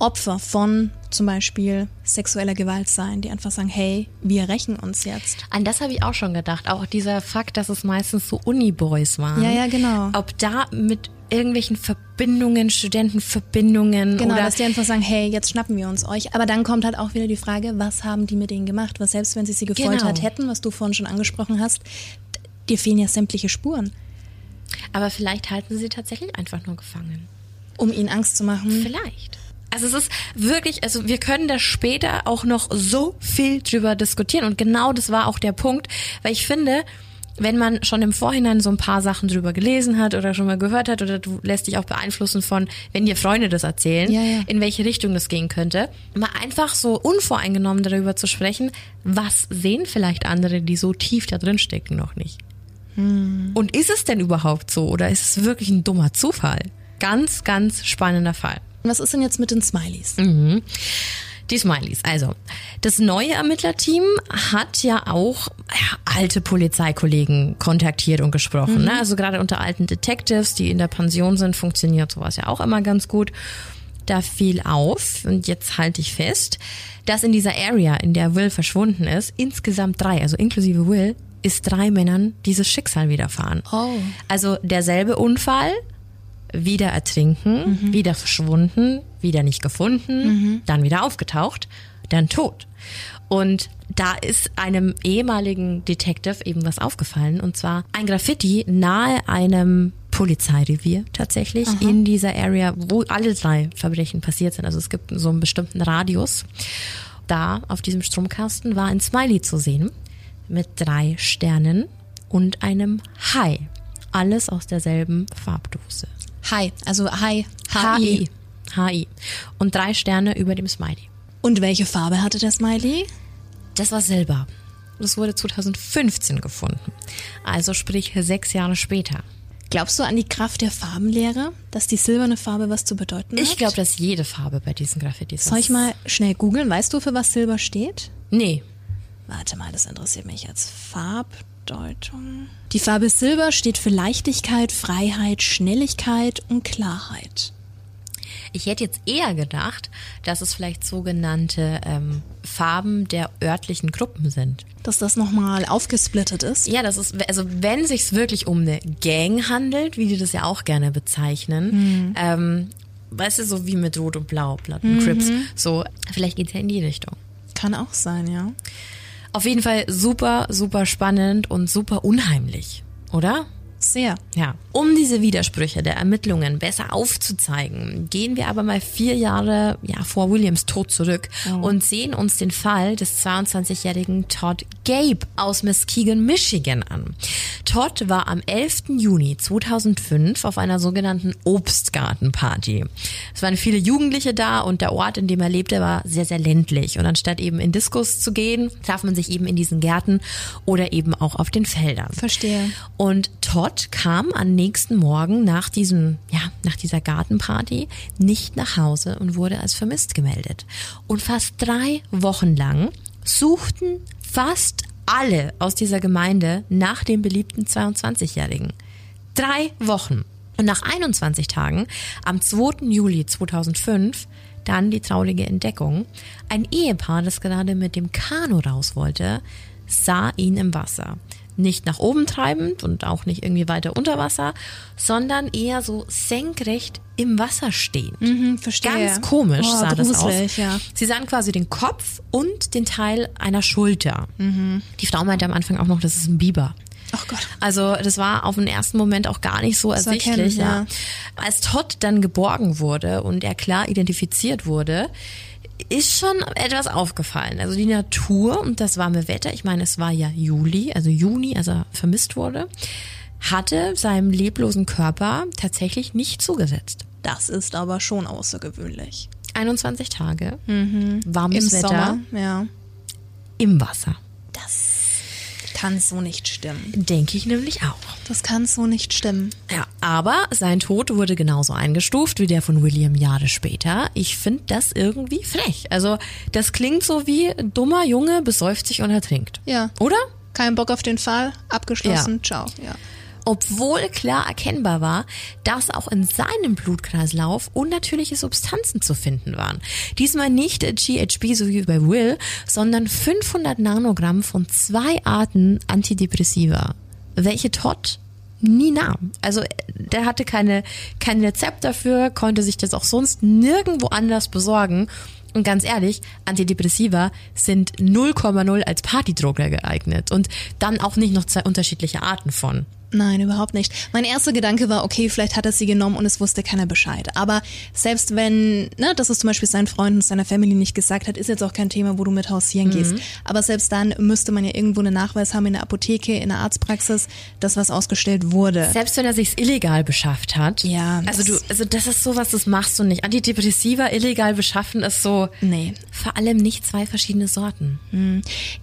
Opfer von zum Beispiel sexueller Gewalt sein, die einfach sagen, hey, wir rächen uns jetzt. An das habe ich auch schon gedacht. Auch dieser Fakt, dass es meistens so Uni-Boys waren. Ja, ja, genau. Ob da mit irgendwelchen Verbindungen, Studentenverbindungen Genau, oder dass die einfach sagen, hey, jetzt schnappen wir uns euch. Aber dann kommt halt auch wieder die Frage, was haben die mit denen gemacht? Was selbst wenn sie sie gefoltert Genau. hätten, was du vorhin schon angesprochen hast, dir fehlen ja sämtliche Spuren, aber vielleicht halten sie tatsächlich einfach nur gefangen. um ihnen Angst zu machen. Vielleicht. Also es ist wirklich, also wir können da später auch noch so viel drüber diskutieren und genau das war auch der Punkt, weil ich finde, wenn man schon im Vorhinein so ein paar Sachen drüber gelesen hat oder schon mal gehört hat oder du lässt dich auch beeinflussen von, wenn dir Freunde das erzählen, Ja, ja. in welche Richtung das gehen könnte, mal einfach so unvoreingenommen darüber zu sprechen, was sehen vielleicht andere, die so tief da drin stecken, noch nicht. Und ist es denn überhaupt so oder ist es wirklich ein dummer Zufall? Ganz, ganz spannender Fall. Was ist denn jetzt mit den Smileys? Die Smileys. Also, das neue Ermittlerteam hat ja auch alte Polizeikollegen kontaktiert und gesprochen. Ne? Also gerade unter alten Detectives, die in der Pension sind, funktioniert sowas ja auch immer ganz gut. Da fiel auf, und jetzt halte ich fest, dass in dieser Area, in der Will verschwunden ist, insgesamt drei, also inklusive Will, ist drei Männern dieses Schicksal widerfahren. Oh. Also derselbe Unfall, wieder ertrinken, Mhm. wieder verschwunden, wieder nicht gefunden, dann wieder aufgetaucht, dann tot. Und da ist einem ehemaligen Detective eben was aufgefallen und zwar ein Graffiti nahe einem Polizeirevier tatsächlich in dieser Area, wo alle drei Verbrechen passiert sind. Also es gibt so einen bestimmten Radius. Da auf diesem Stromkasten war ein Smiley zu sehen mit drei Sternen und einem Hai. Alles aus derselben Farbdose. Hi, also Hi. HI. HI. Und drei Sterne über dem Smiley. Und welche Farbe hatte der Smiley? Das war Silber. Das wurde 2015 gefunden. Also sprich sechs Jahre später. Glaubst du an die Kraft der Farbenlehre, dass die silberne Farbe was zu bedeuten hat? Ich glaube, dass jede Farbe bei diesen Graffitis Soll ich mal schnell googeln? Weißt du, für was Silber steht? Nee. Warte mal, das interessiert mich jetzt. Farbdeutung. Die Farbe Silber steht für Leichtigkeit, Freiheit, Schnelligkeit und Klarheit. Ich hätte jetzt eher gedacht, dass es vielleicht sogenannte ähm, Farben der örtlichen Gruppen sind. Dass das nochmal aufgesplittet ist. Ja, das ist, also wenn sich's wirklich um eine Gang handelt, wie die das ja auch gerne bezeichnen, ähm, weißt du, so wie mit Rot und Blau, Blood and Crips, so, vielleicht geht's ja in die Richtung. Kann auch sein, ja. Auf jeden Fall super, super spannend und super unheimlich, oder? Sehr. Ja. Um diese Widersprüche der Ermittlungen besser aufzuzeigen, gehen wir aber mal vier Jahre ja, vor Williams Tod zurück und sehen uns den Fall des 22-jährigen Todd Gabe aus Muskegon, Michigan an. Todd war am 11. Juni 2005 auf einer sogenannten Obstgartenparty. Es waren viele Jugendliche da und der Ort, in dem er lebte, war sehr, sehr ländlich. Und anstatt eben in Diskos zu gehen, traf man sich eben in diesen Gärten oder eben auch auf den Feldern. Verstehe. Und Todd kam am nächsten Morgen nach diesem, ja, nach dieser Gartenparty nicht nach Hause und wurde als vermisst gemeldet. Und fast drei Wochen lang suchten fast alle aus dieser Gemeinde nach dem beliebten 22-Jährigen. Drei Wochen. Und nach 21 Tagen, am 2. Juli 2005, dann die traurige Entdeckung. Ein Ehepaar, das gerade mit dem Kanu raus wollte, sah ihn im Wasser. Nicht nach oben treibend und auch nicht irgendwie weiter unter Wasser, sondern eher so senkrecht im Wasser stehend. Mhm, verstehe. Ganz komisch Oh, sah das aus. ja. Sie sahen quasi den Kopf und den Teil einer Schulter. Mhm. Die Frau meinte am Anfang auch noch, das ist ein Biber. Ach Gott. Also das war auf den ersten Moment auch gar nicht so Zu ersichtlich. erkennen, ja. Als Todd dann geborgen wurde und er klar identifiziert wurde, ist schon etwas aufgefallen. Also die Natur und das warme Wetter, ich meine, es war ja Juli, also Juni, als er vermisst wurde, hatte seinem leblosen Körper tatsächlich nicht zugesetzt. Das ist aber schon außergewöhnlich. 21 Tage, warmes Im Wetter Sommer, ja. im Wasser. Das kann so nicht stimmen. Denke ich nämlich auch. Das kann so nicht stimmen. Ja, aber sein Tod wurde genauso eingestuft wie der von William Jahre später. Ich finde das irgendwie frech. Also, das klingt so wie dummer Junge besäuft sich und ertrinkt. Ja. Oder? Kein Bock auf den Fall, abgeschlossen, ciao. Ja. Obwohl klar erkennbar war, dass auch in seinem Blutkreislauf unnatürliche Substanzen zu finden waren. Diesmal nicht GHB, so wie bei Will, sondern 500 Nanogramm von zwei Arten Antidepressiva, welche Todd nie nahm. Also der hatte keine, kein Rezept dafür, konnte sich das auch sonst nirgendwo anders besorgen. Und ganz ehrlich, Antidepressiva sind 0,0 als Partydroger geeignet und dann auch nicht noch zwei unterschiedliche Arten von. Nein, überhaupt nicht. Mein erster Gedanke war, okay, vielleicht hat er sie genommen und es wusste keiner Bescheid. Aber selbst wenn, ne, dass es zum Beispiel seinen Freunden, seiner Family nicht gesagt hat, ist jetzt auch kein Thema, wo du mit hausieren gehst. Aber selbst dann müsste man ja irgendwo einen Nachweis haben in der Apotheke, in der Arztpraxis, dass was ausgestellt wurde. Selbst wenn er sich's illegal beschafft hat. Ja, Also du, das- also das ist sowas, das machst du nicht. Antidepressiva illegal beschaffen ist so. Nee. Vor allem nicht zwei verschiedene Sorten.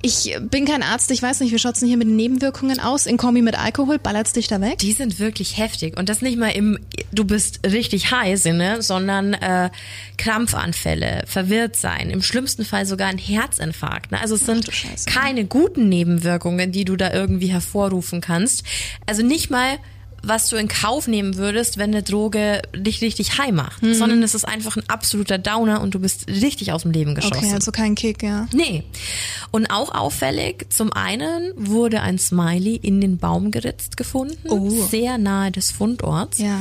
Ich bin kein Arzt, ich weiß nicht, wie schaut's denn hier mit den Nebenwirkungen aus? In Kombi mit Alkohol, ballert's dich da weg? Die sind wirklich heftig. Und das nicht mal im, du bist richtig high Sinne, sondern äh, Krampfanfälle, verwirrt sein, im schlimmsten Fall sogar ein Herzinfarkt. Ne? Also es sind Scheiße. keine guten Nebenwirkungen, die du da irgendwie hervorrufen kannst. Also nicht mal was du in Kauf nehmen würdest, wenn eine Droge dich richtig high macht, Mhm. sondern es ist einfach ein absoluter Downer und du bist richtig aus dem Leben geschossen. Okay, also kein Kick, ja. Nee. Und auch auffällig, zum einen wurde ein Smiley in den Baum geritzt gefunden, Oh. sehr nahe des Fundorts. Ja.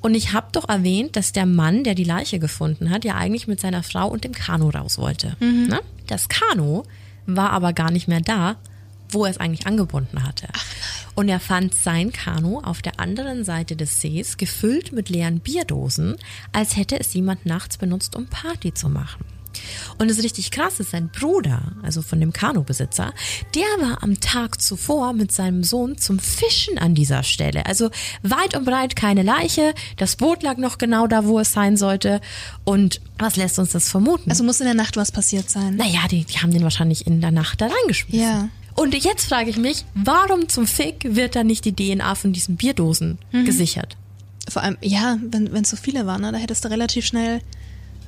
Und ich habe doch erwähnt, dass der Mann, der die Leiche gefunden hat, ja eigentlich mit seiner Frau und dem Kanu raus wollte. Ne? Das Kanu war aber gar nicht mehr da, wo er es eigentlich angebunden hatte. Und er fand sein Kanu auf der anderen Seite des Sees gefüllt mit leeren Bierdosen, als hätte es jemand nachts benutzt, um Party zu machen. Und das richtig krass ist, sein Bruder, also von dem Kanubesitzer, der war am Tag zuvor mit seinem Sohn zum Fischen an dieser Stelle. Also weit und breit keine Leiche, das Boot lag noch genau da, wo es sein sollte. Und was lässt uns das vermuten? Also muss in der Nacht was passiert sein. naja, die, die haben den wahrscheinlich in der Nacht da reingeschmissen. Ja. Und jetzt frage ich mich, warum zum Fick wird da nicht die DNA von diesen Bierdosen gesichert? Vor allem, ja, wenn es so viele waren, ne, da hättest du relativ schnell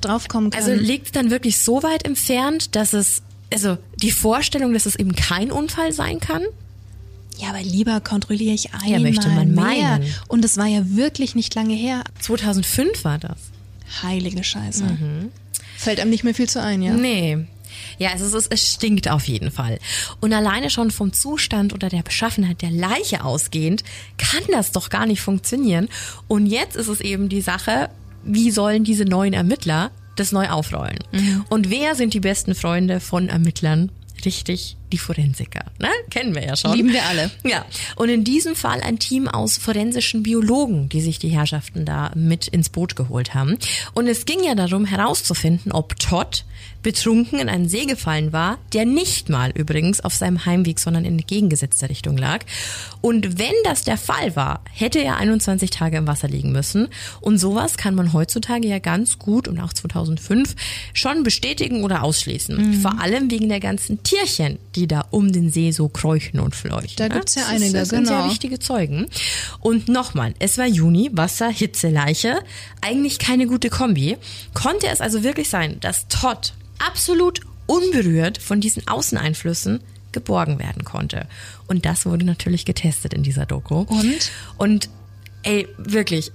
draufkommen können. Also liegt es dann wirklich so weit entfernt, dass es, also die Vorstellung, dass es eben kein Unfall sein kann? ja, aber lieber kontrolliere ich einmal möchte man mehr. meinen. Und es war ja wirklich nicht lange her. 2005 war das. Heilige Scheiße. Fällt einem nicht mehr viel zu ein, ja? Nee. Ja, also es, ist, es stinkt auf jeden Fall. Und alleine schon vom Zustand oder der Beschaffenheit der Leiche ausgehend kann das doch gar nicht funktionieren. Und jetzt ist es eben die Sache, wie sollen diese neuen Ermittler das neu aufrollen? Und wer sind die besten Freunde von Ermittlern? Richtig, die Forensiker. Ne? Kennen wir ja schon. Lieben wir alle. Ja, und in diesem Fall ein Team aus forensischen Biologen, die sich die Herrschaften da mit ins Boot geholt haben. Und es ging ja darum herauszufinden, ob Todd betrunken in einen See gefallen war, der nicht mal übrigens auf seinem Heimweg, sondern in entgegengesetzter Richtung lag. Und wenn das der Fall war, hätte er 21 Tage im Wasser liegen müssen. Und sowas kann man heutzutage ja ganz gut und auch 2005 schon bestätigen oder ausschließen. Vor allem wegen der ganzen Tierchen, die da um den See so kräuchen und fleuchen. Da gibt's ja Das einige, das sind sehr genau. wichtige Zeugen. Und nochmal, es war Juni, Wasser, Hitze, Leiche. Eigentlich keine gute Kombi. Konnte es also wirklich sein, dass Todd absolut unberührt von diesen Außeneinflüssen geborgen werden konnte. Und das wurde natürlich getestet in dieser Doku. Und? Und ey, wirklich.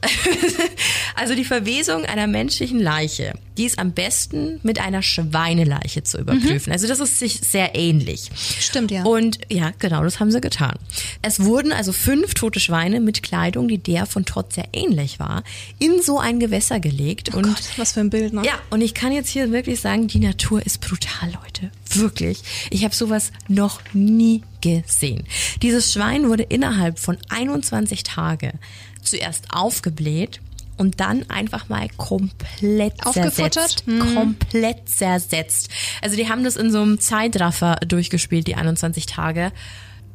also die Verwesung einer menschlichen Leiche, die ist am besten mit einer Schweineleiche zu überprüfen. Also das ist sich sehr ähnlich. Stimmt, ja. Und ja, genau, das haben sie getan. Es wurden also fünf tote Schweine mit Kleidung, die der von Todd sehr ähnlich war, in so ein Gewässer gelegt. und Oh Gott, was für ein Bild, ne? ja, und ich kann jetzt hier wirklich sagen, die Natur ist brutal, Leute. Wirklich. Ich habe sowas noch nie gesehen. Dieses Schwein wurde innerhalb von 21 Tage zuerst aufgebläht und dann einfach mal komplett zersetzt. Komplett zersetzt. Also die haben das in so einem Zeitraffer durchgespielt, die 21 Tage.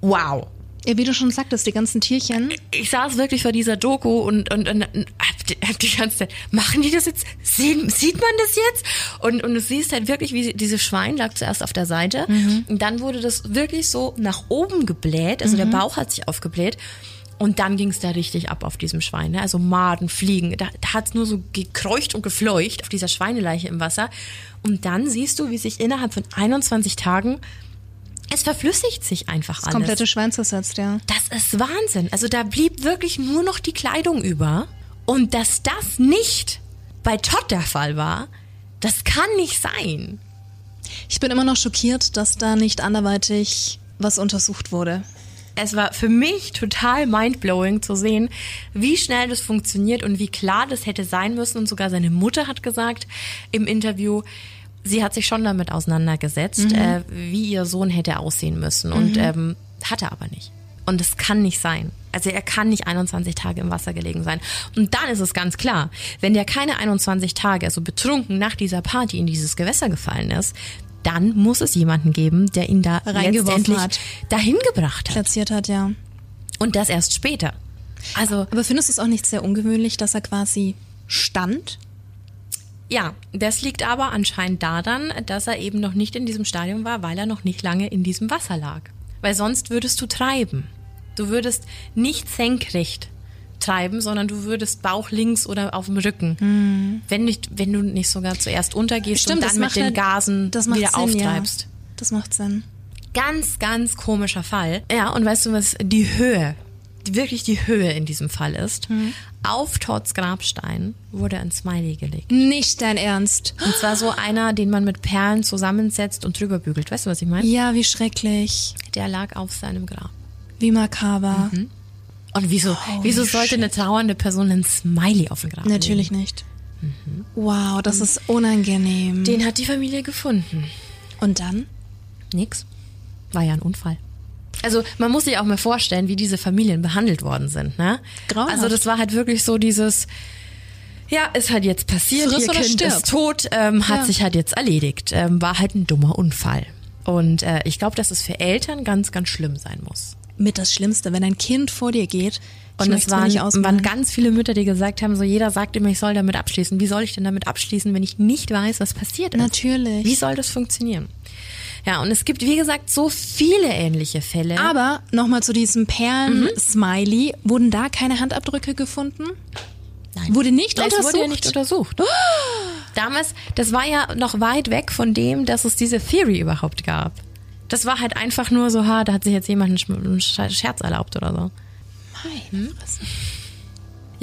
Wow. Ja, wie du schon sagtest, die ganzen Tierchen. Ich saß wirklich vor dieser Doku und, und, und, hab, die- hab die ganze Zeit, machen die das jetzt? Sehen, sieht man das jetzt? Und, und du siehst halt wirklich, wie dieses Schwein lag zuerst auf der Seite und dann wurde das wirklich so nach oben gebläht, also der Bauch hat sich aufgebläht und dann ging es da richtig ab auf diesem Schwein. Ne? Also Maden, Fliegen, da, da hat es nur so gekreucht und gefleucht auf dieser Schweineleiche im Wasser. Und dann siehst du, wie sich innerhalb von 21 Tagen es verflüssigt sich einfach Das alles. komplette Schwein zersetzt, ja. Das ist Wahnsinn. Also da blieb wirklich nur noch die Kleidung über. Und dass das nicht bei Todd der Fall war, das kann nicht sein. Ich bin immer noch schockiert, dass da nicht anderweitig was untersucht wurde. Es war für mich total mindblowing zu sehen, wie schnell das funktioniert und wie klar das hätte sein müssen. Und sogar seine Mutter hat gesagt im Interview, sie hat sich schon damit auseinandergesetzt, äh, wie ihr Sohn hätte aussehen müssen. Und ähm, hat er aber nicht. Und es kann nicht sein. Also er kann nicht 21 Tage im Wasser gelegen sein. Und dann ist es ganz klar, wenn der keine 21 Tage, also betrunken nach dieser Party in dieses Gewässer gefallen ist, dann muss es jemanden geben, der ihn da Reingeworfen letztendlich hat. dahin gebracht hat. Platziert hat, ja. Und das erst später. Also Aber findest du es auch nicht sehr ungewöhnlich, dass er quasi stand? ja, das liegt aber anscheinend daran, dass er eben noch nicht in diesem Stadium war, weil er noch nicht lange in diesem Wasser lag. Weil sonst würdest du treiben. Du würdest nicht senkrecht treiben, sondern du würdest Bauch links oder auf dem Rücken. Wenn, nicht, wenn du nicht sogar zuerst untergehst und dann mit den halt- Gasen wieder Sinn, auftreibst. Ja. Das macht Sinn. Ganz, ganz komischer Fall. Ja, und weißt du was, die Höhe wirklich die Höhe in diesem Fall ist. Auf Todds Grabstein wurde ein Smiley gelegt. Nicht dein Ernst. Und zwar so einer, den man mit Perlen zusammensetzt und drüber bügelt. Weißt du, was ich meine? Ja, wie schrecklich. Der lag auf seinem Grab. Wie makaber. Und wieso, wieso sollte eine trauernde Person ein Smiley auf dem Grab Natürlich nicht. Wow, das ist unangenehm. legen? Den hat die Familie gefunden. Und dann? Nix. War ja ein Unfall. Also man muss sich auch mal vorstellen, wie diese Familien behandelt worden sind. Ne? Grauenhaft. Also das war halt wirklich so dieses, ja, ist halt jetzt passiert, Friss ihr Kind ist tot, ähm, hat Ja. sich halt jetzt erledigt. Ähm, war halt ein dummer Unfall. Und äh, ich glaube, dass es für Eltern ganz, ganz schlimm sein muss. Mit das Schlimmste, wenn ein Kind vor dir geht. Und es waren, waren ganz viele Mütter, die gesagt haben, so jeder sagt immer, ich soll damit abschließen. Wie soll ich denn damit abschließen, wenn ich nicht weiß, was passiert ist? Natürlich. Wie soll das funktionieren? Ja, und es gibt, wie gesagt, so viele ähnliche Fälle. Aber nochmal zu diesem Perlen-Smiley. Wurden da keine Handabdrücke gefunden? Nein. Wurde nicht Es untersucht? wurde ja nicht untersucht. Damals, das war ja noch weit weg von dem, dass es diese Theory überhaupt gab. Das war halt einfach nur so, ha, da hat sich jetzt jemand einen Sch- einen Sch- Scherz erlaubt oder so. Meine Fresse.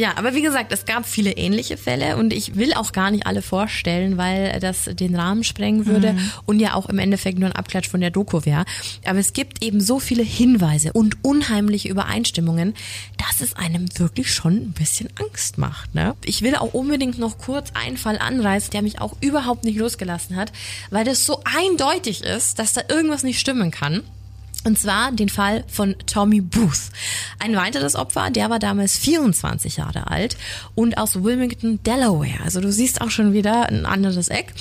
Ja, aber wie gesagt, es gab viele ähnliche Fälle und ich will auch gar nicht alle vorstellen, weil das den Rahmen sprengen würde und ja auch im Endeffekt nur ein Abklatsch von der Doku wäre. Aber es gibt eben so viele Hinweise und unheimliche Übereinstimmungen, dass es einem wirklich schon ein bisschen Angst macht. Ne? Ich will auch unbedingt noch kurz einen Fall anreißen, der mich auch überhaupt nicht losgelassen hat, weil das so eindeutig ist, dass da irgendwas nicht stimmen kann. Und zwar den Fall von Tommy Booth. Ein weiteres Opfer, der war damals 24 Jahre alt und aus Wilmington, Delaware. Also du siehst auch schon wieder ein anderes Eck.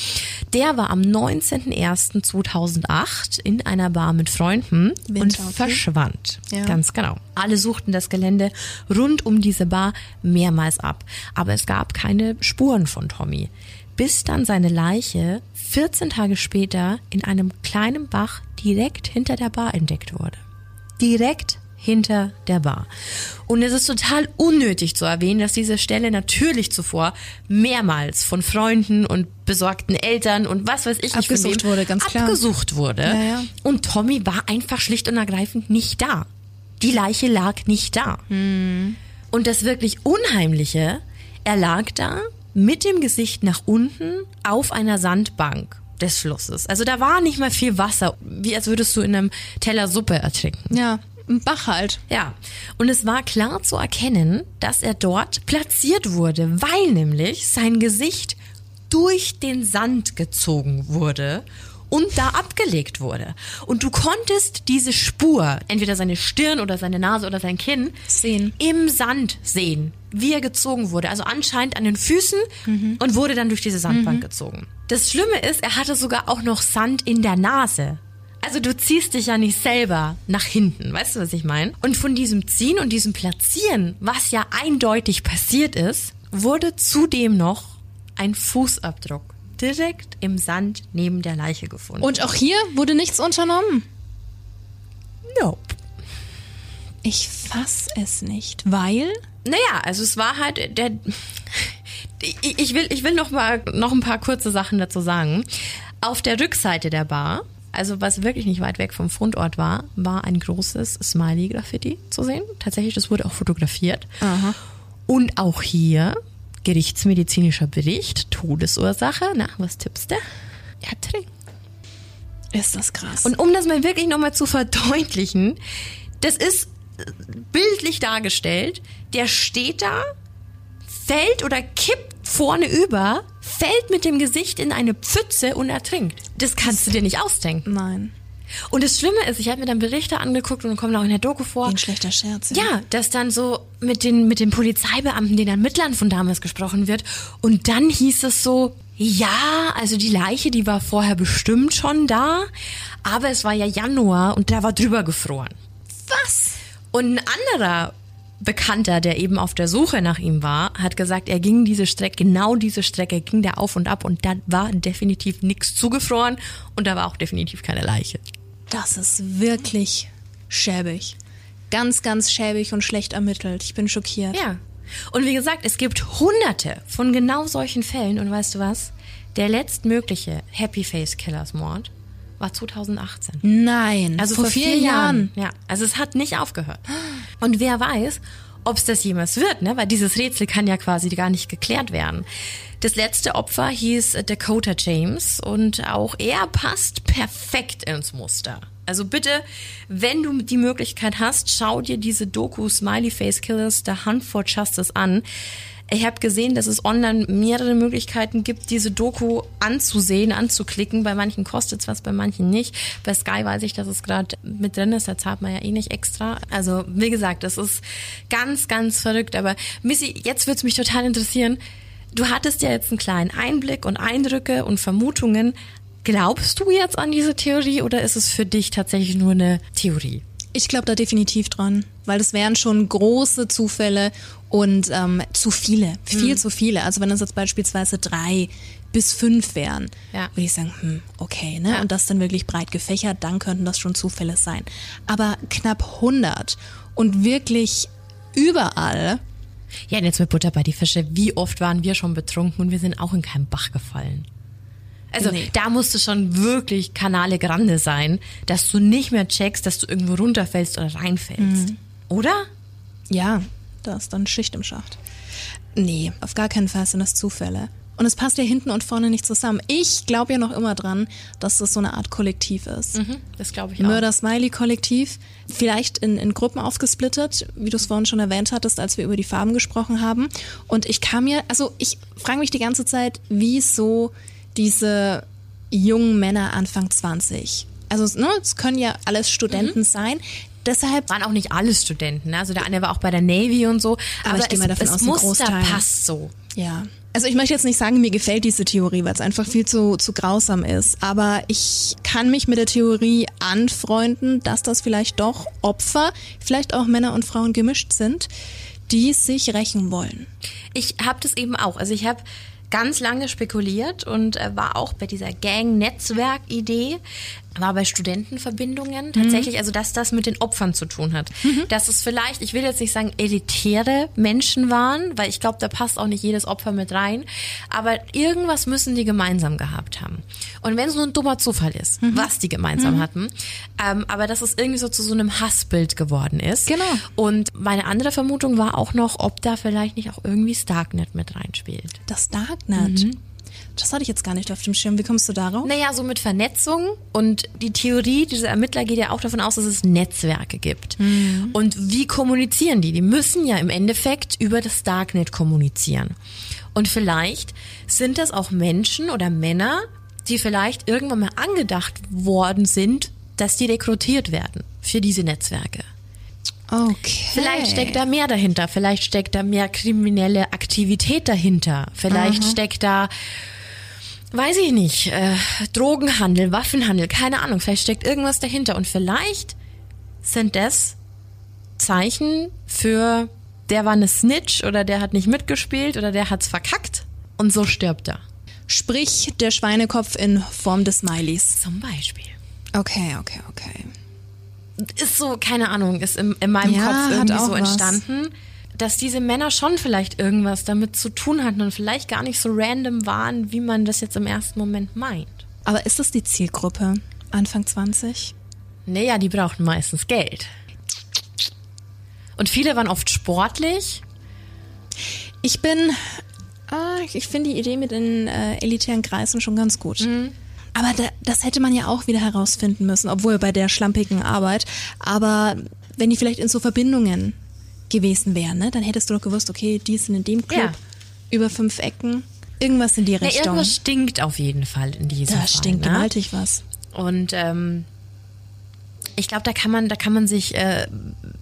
Der war am 19.01.2008 in einer Bar mit Freunden und Winter, okay. verschwand. Ja. Ganz genau. Alle suchten das Gelände rund um diese Bar mehrmals ab. Aber es gab keine Spuren von Tommy. Bis dann seine Leiche 14 Tage später in einem kleinen Bach direkt hinter der Bar entdeckt wurde. Direkt hinter der Bar. Und es ist total unnötig zu erwähnen, dass diese Stelle natürlich zuvor mehrmals von Freunden und besorgten Eltern und was weiß ich nicht von Abgesucht wem wurde, ganz klar. abgesucht wurde. Ja, ja. Und Tommy war einfach schlicht und ergreifend nicht da. Die Leiche lag nicht da. Hm. Und das wirklich Unheimliche, er lag da mit dem Gesicht nach unten auf einer Sandbank des Flusses. Also da war nicht mal viel Wasser, wie als würdest du in einem Teller Suppe ertrinken. Ja, ein Bach halt. Ja, und es war klar zu erkennen, dass er dort platziert wurde, weil nämlich sein Gesicht durch den Sand gezogen wurde und da abgelegt wurde. Und du konntest diese Spur, entweder seine Stirn oder seine Nase oder sein Kinn, Sehen. im Sand sehen, wie er gezogen wurde. Also anscheinend an den Füßen und wurde dann durch diese Sandbank gezogen. Das Schlimme ist, er hatte sogar auch noch Sand in der Nase. Also du ziehst dich ja nicht selber nach hinten, weißt du, was ich meine? Und von diesem Ziehen und diesem Platzieren, was ja eindeutig passiert ist, wurde zudem noch ein Fußabdruck direkt im Sand neben der Leiche gefunden. Und auch hier wurde nichts unternommen. nope. Ich fass es nicht, weil Naja, also es war halt der. Ich will, ich will noch mal noch ein paar kurze Sachen dazu sagen. Auf der Rückseite der Bar, also was wirklich nicht weit weg vom Fundort war, war ein großes Smiley-Graffiti zu sehen. Tatsächlich, das wurde auch fotografiert. Und auch hier gerichtsmedizinischer Bericht, Todesursache. Na, was tippst du? Ertrinken. ist das krass. Und um das mal wirklich nochmal zu verdeutlichen, das ist äh, bildlich dargestellt. Der steht da, fällt oder kippt vorne über, fällt mit dem Gesicht in eine Pfütze und ertrinkt. Das kannst du dir nicht ausdenken. Nein, Und das Schlimme ist, ich habe mir dann Berichte angeguckt und kommen auch in der Doku vor. wie ein schlechter Scherz. Ja, dass dann so mit den, mit den Polizeibeamten, den Ermittlern von damals gesprochen wird. Und dann hieß es so, ja, also die Leiche, die war vorher bestimmt schon da, aber es war ja Januar und da war drüber gefroren. Was? Und ein anderer Bekannter, der eben auf der Suche nach ihm war, hat gesagt, er ging diese Strecke, genau diese Strecke ging der auf und ab und da war definitiv nichts zugefroren und da war auch definitiv keine Leiche. Das ist wirklich schäbig. Ganz, ganz schäbig und schlecht ermittelt. Ich bin schockiert. Ja. Und wie gesagt, es gibt hunderte von genau solchen Fällen. Und weißt du was? Der letztmögliche Happy Face Killers Mord war 2018. Nein, Also vor, vier, Jahren. Ja, also es hat nicht aufgehört. Und wer weiß, ob es das jemals wird, ne? weil dieses Rätsel kann ja quasi gar nicht geklärt werden. Das letzte Opfer hieß Dakota James und auch er passt perfekt ins Muster. Also bitte, wenn du die Möglichkeit hast, schau dir diese Doku Smiley Face Killers, The Hunt for Justice an. Ich habe gesehen, dass es online mehrere Möglichkeiten gibt, diese Doku anzusehen, anzuklicken. Bei manchen kostet es was, bei manchen nicht. Bei Sky weiß ich, dass es gerade mit drin ist, da zahlt man ja eh nicht extra. Also wie gesagt, das ist ganz, ganz verrückt. Aber Missy, jetzt würde es mich total interessieren. Du hattest ja jetzt einen kleinen Einblick und Eindrücke und Vermutungen. Glaubst du jetzt an diese Theorie oder ist es für dich tatsächlich nur eine Theorie? Ich glaube da definitiv dran, weil das wären schon große Zufälle und ähm, zu viele, viel mhm. zu viele. Also wenn es jetzt beispielsweise drei bis fünf wären, ja. würde ich sagen, hm, okay, ne? Ja. Und das dann wirklich breit gefächert, dann könnten das schon Zufälle sein. Aber knapp 100 und wirklich überall. Ja, und jetzt mit Butter bei die Fische. Wie oft waren wir schon betrunken und wir sind auch in keinen Bach gefallen? Also nee. da musst du schon wirklich Kanale Grande sein, dass du nicht mehr checkst, dass du irgendwo runterfällst oder reinfällst. Mhm. Oder? Ja, da ist dann Schicht im Schacht. Nee, auf gar keinen Fall sind das Zufälle. Und es passt ja hinten und vorne nicht zusammen. Ich glaube ja noch immer dran, dass das so eine Art Kollektiv ist. Mhm, das glaube ich auch. Mörder-Smiley-Kollektiv. Vielleicht in, in Gruppen aufgesplittet, wie du es vorhin schon erwähnt hattest, als wir über die Farben gesprochen haben. Und ich kam mir, also ich frage mich die ganze Zeit, wieso diese jungen Männer Anfang 20. Also ne, es können ja alles Studenten mhm. sein. Deshalb waren auch nicht alles Studenten. Ne? Also der eine war auch bei der Navy und so. Aber, aber ich gehe mal davon es aus, Muster Großteil. passt so. Ja. Also ich möchte jetzt nicht sagen, mir gefällt diese Theorie, weil es einfach viel zu, zu grausam ist. Aber ich kann mich mit der Theorie anfreunden, dass das vielleicht doch Opfer, vielleicht auch Männer und Frauen gemischt sind, die sich rächen wollen. Ich habe das eben auch. Also ich habe ganz lange spekuliert und äh, war auch bei dieser Gang-Netzwerk-Idee, war bei Studentenverbindungen mhm. tatsächlich, mhm. also dass das mit den Opfern zu tun hat. Mhm. Dass es vielleicht, ich will jetzt nicht sagen elitäre Menschen waren, weil ich glaube, da passt auch nicht jedes Opfer mit rein, aber irgendwas müssen die gemeinsam gehabt haben. Und wenn es nur ein dummer Zufall ist, mhm. was die gemeinsam mhm. hatten, ähm, aber dass es irgendwie so zu so einem Hassbild geworden ist. Genau. Und meine andere Vermutung war auch noch, ob da vielleicht nicht auch irgendwie Starknet mit reinspielt. Das Darknet? Das hatte ich jetzt gar nicht auf dem Schirm. Wie kommst du darauf? Naja, so mit Vernetzung und die Theorie dieser Ermittler geht ja auch davon aus, dass es Netzwerke gibt. Mhm. Und wie kommunizieren die? Die müssen ja im Endeffekt über das Darknet kommunizieren. Und vielleicht sind das auch Menschen oder Männer, die vielleicht irgendwann mal angedacht worden sind, dass die rekrutiert werden für diese Netzwerke. Okay. Vielleicht steckt da mehr dahinter, vielleicht steckt da mehr kriminelle Aktivität dahinter, vielleicht Aha. steckt da weiß ich nicht, äh, Drogenhandel, Waffenhandel, keine Ahnung, vielleicht steckt irgendwas dahinter und vielleicht sind das Zeichen für der war eine Snitch oder der hat nicht mitgespielt oder der hat's verkackt und so stirbt er. Sprich der Schweinekopf in Form des Smileys. Zum Beispiel. Okay, okay, okay. Ist so, keine Ahnung, ist in, in meinem ja, Kopf irgendwie so entstanden. Was dass diese Männer schon vielleicht irgendwas damit zu tun hatten und vielleicht gar nicht so random waren, wie man das jetzt im ersten Moment meint. Aber ist das die Zielgruppe? Anfang 20? Naja, die brauchten meistens Geld. Und viele waren oft sportlich. Ich bin, ah, ich finde die Idee mit den äh, elitären Kreisen schon ganz gut. Mhm. Aber da, das hätte man ja auch wieder herausfinden müssen, obwohl bei der schlampigen Arbeit. Aber wenn die vielleicht in so Verbindungen gewesen wären, ne? dann hättest du doch gewusst, okay, die sind in dem Club ja. über fünf Ecken. Irgendwas in die Richtung. Ja, irgendwas stinkt auf jeden Fall in diesem da Fall. Da stinkt ne? gewaltig was. Und ähm, ich glaube, da kann man, da kann man sich äh,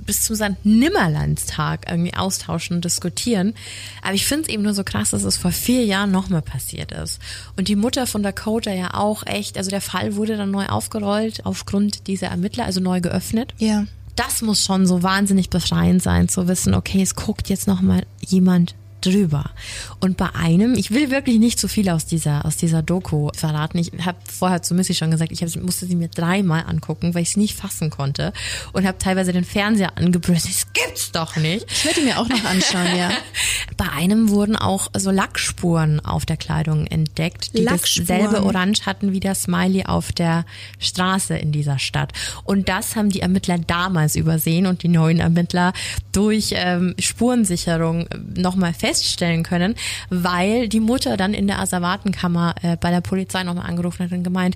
bis zum St. Nimmerlandstag irgendwie austauschen und diskutieren. Aber ich finde es eben nur so krass, dass es vor vier Jahren nochmal passiert ist. Und die Mutter von Dakota ja auch echt, also der Fall wurde dann neu aufgerollt aufgrund dieser Ermittler, also neu geöffnet. Ja das muss schon so wahnsinnig befreiend sein, zu wissen, okay, es guckt jetzt noch mal jemand drüber. Und bei einem, ich will wirklich nicht zu viel aus dieser, aus dieser Doku verraten. Ich habe vorher zu Missy schon gesagt, ich hab, musste sie mir dreimal angucken, weil ich es nicht fassen konnte. Und habe teilweise den Fernseher angebrüllt. Das gibt's doch nicht. Ich werde mir auch noch anschauen, ja. Bei einem wurden auch so Lackspuren auf der Kleidung entdeckt, die dasselbe Orange hatten wie der Smiley auf der Straße in dieser Stadt. Und das haben die Ermittler damals übersehen und die neuen Ermittler durch ähm, Spurensicherung nochmal feststellen können, weil die Mutter dann in der Asservatenkammer äh, bei der Polizei nochmal angerufen hat und gemeint,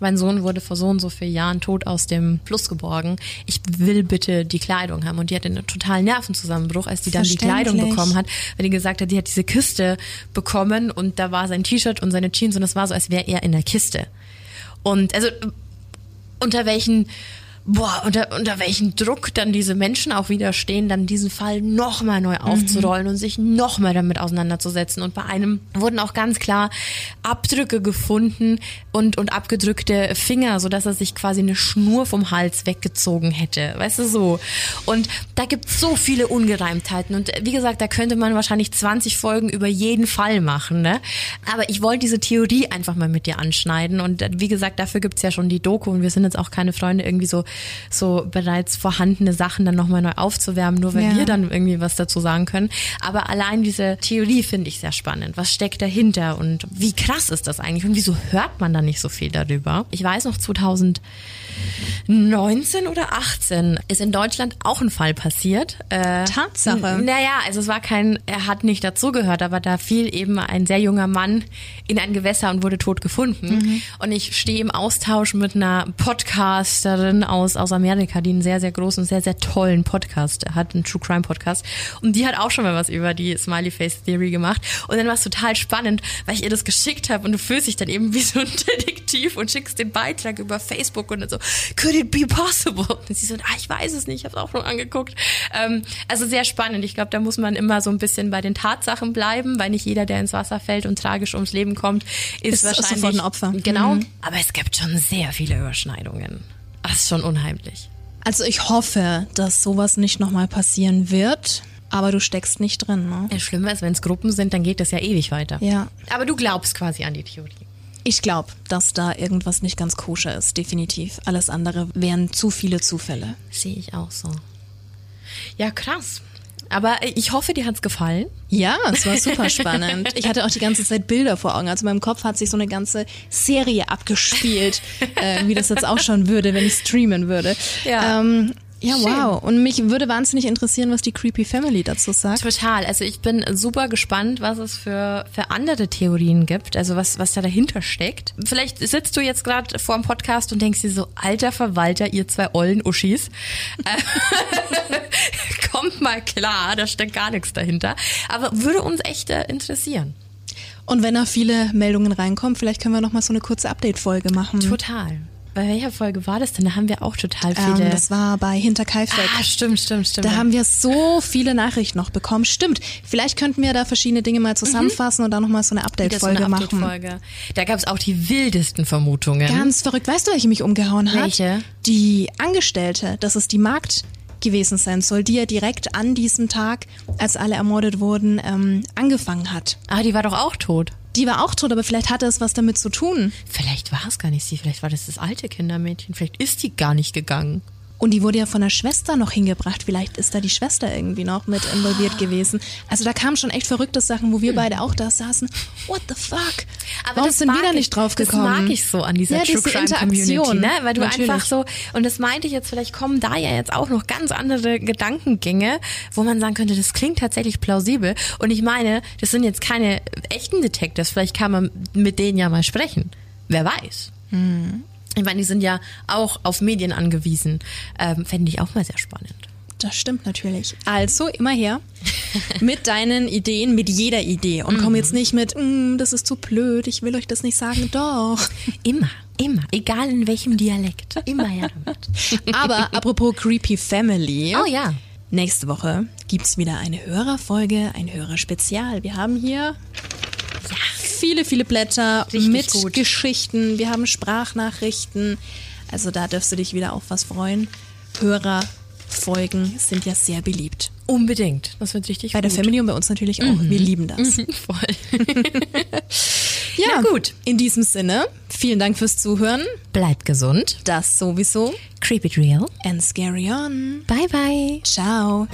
mein Sohn wurde vor so und so vielen Jahren tot aus dem Fluss geborgen. Ich will bitte die Kleidung haben. Und die hatte einen totalen Nervenzusammenbruch, als die dann die Kleidung bekommen hat, weil die gesagt hat, die hat diese Kiste bekommen und da war sein T-Shirt und seine Jeans und es war so, als wäre er in der Kiste. Und also unter welchen boah, unter, unter welchen Druck dann diese Menschen auch wieder stehen, dann diesen Fall nochmal neu aufzurollen mhm. und sich nochmal damit auseinanderzusetzen. Und bei einem wurden auch ganz klar Abdrücke gefunden und, und abgedrückte Finger, so dass er sich quasi eine Schnur vom Hals weggezogen hätte. Weißt du so? Und da gibt's so viele Ungereimtheiten. Und wie gesagt, da könnte man wahrscheinlich 20 Folgen über jeden Fall machen. Ne? Aber ich wollte diese Theorie einfach mal mit dir anschneiden. Und wie gesagt, dafür gibt's ja schon die Doku und wir sind jetzt auch keine Freunde irgendwie so so bereits vorhandene Sachen dann nochmal neu aufzuwärmen, nur weil ja. wir dann irgendwie was dazu sagen können. Aber allein diese Theorie finde ich sehr spannend. Was steckt dahinter und wie krass ist das eigentlich und wieso hört man da nicht so viel darüber? Ich weiß noch 2000 19 oder 18 ist in Deutschland auch ein Fall passiert. Äh, Tatsache. Naja, also es war kein, er hat nicht dazugehört, aber da fiel eben ein sehr junger Mann in ein Gewässer und wurde tot gefunden. Mhm. Und ich stehe im Austausch mit einer Podcasterin aus, aus Amerika, die einen sehr, sehr großen, sehr, sehr tollen Podcast hat, einen True Crime Podcast. Und die hat auch schon mal was über die Smiley Face Theory gemacht. Und dann war es total spannend, weil ich ihr das geschickt habe und du fühlst dich dann eben wie so ein Detektiv und schickst den Beitrag über Facebook und dann so, could it be possible? Und sie so, ah, ich weiß es nicht, ich habe es auch schon angeguckt. Ähm, also sehr spannend. Ich glaube, da muss man immer so ein bisschen bei den Tatsachen bleiben, weil nicht jeder, der ins Wasser fällt und tragisch ums Leben kommt, ist, ist wahrscheinlich sofort ein Opfer. Genau. Mhm. Aber es gibt schon sehr viele Überschneidungen. Das ist schon unheimlich. Also ich hoffe, dass sowas nicht nochmal passieren wird. Aber du steckst nicht drin, ne? Das Schlimme ist, wenn es Gruppen sind, dann geht das ja ewig weiter. Ja. Aber du glaubst quasi an die Theorie. Ich glaube, dass da irgendwas nicht ganz koscher ist, definitiv. Alles andere wären zu viele Zufälle. Sehe ich auch so. Ja, krass. Aber ich hoffe, dir hat's gefallen. Ja, es war super spannend. Ich hatte auch die ganze Zeit Bilder vor Augen. Also in meinem Kopf hat sich so eine ganze Serie abgespielt, äh, wie das jetzt auch schon würde, wenn ich streamen würde. Ja. Ähm, ja, Schön. wow. Und mich würde wahnsinnig interessieren, was die Creepy Family dazu sagt. Total. Also ich bin super gespannt, was es für, für andere Theorien gibt, also was, was da dahinter steckt. Vielleicht sitzt du jetzt gerade vor dem Podcast und denkst dir so, alter Verwalter, ihr zwei ollen Uschis. Kommt mal klar, da steckt gar nichts dahinter. Aber würde uns echt äh, interessieren. Und wenn da viele Meldungen reinkommen, vielleicht können wir noch mal so eine kurze Update-Folge machen. Total bei welcher Folge war das denn? Da haben wir auch total viele. Ähm, das war bei Hinterkaifeck. Ah, stimmt, stimmt, stimmt. Da haben wir so viele Nachrichten noch bekommen. Stimmt. Vielleicht könnten wir da verschiedene Dinge mal zusammenfassen mhm. und dann nochmal so eine Update-Folge so Update machen. Da gab es auch die wildesten Vermutungen. Ganz verrückt. Weißt du, welche mich umgehauen hat? Welche? Die Angestellte, das ist die Magd gewesen sein soll, die ja direkt an diesem Tag, als alle ermordet wurden, ähm, angefangen hat. Ah, die war doch auch tot. Die war auch tot, aber vielleicht hatte es was damit zu tun. Vielleicht war es gar nicht sie, vielleicht war das das alte Kindermädchen, vielleicht ist die gar nicht gegangen. Und die wurde ja von der Schwester noch hingebracht. Vielleicht ist da die Schwester irgendwie noch mit involviert gewesen. Also da kamen schon echt verrückte Sachen, wo wir hm. beide auch da saßen. What the fuck? Aber Warum sind wir da nicht drauf gekommen? Das mag ich so an dieser ja, True Crime Community, ne? Weil du Natürlich. einfach so, und das meinte ich jetzt, vielleicht kommen da ja jetzt auch noch ganz andere Gedankengänge, wo man sagen könnte, das klingt tatsächlich plausibel. Und ich meine, das sind jetzt keine echten Detectives. Vielleicht kann man mit denen ja mal sprechen. Wer weiß. Hm. Ich meine, die sind ja auch auf Medien angewiesen. Ähm, Fände ich auch mal sehr spannend. Das stimmt natürlich. Also immer her mit deinen Ideen, mit jeder Idee und komm jetzt nicht mit, mm, das ist zu blöd, ich will euch das nicht sagen. Doch. Immer, immer, egal in welchem Dialekt, immer her damit. Aber apropos Creepy Family. Oh ja. Nächste Woche gibt's wieder eine Hörerfolge, ein Hörerspezial. Wir haben hier ja, viele, viele Blätter Richtig mit gut. Geschichten. Wir haben Sprachnachrichten. Also da dürfst du dich wieder auf was freuen. Hörerfolgen sind ja sehr beliebt. Unbedingt. Das wird richtig Bei der gut. Family und bei uns natürlich auch. Wir lieben das. Voll. Ja, Na gut. In diesem Sinne, vielen Dank fürs Zuhören. Bleibt gesund. Das sowieso. Creep it real. And scary on. Bye bye. Ciao.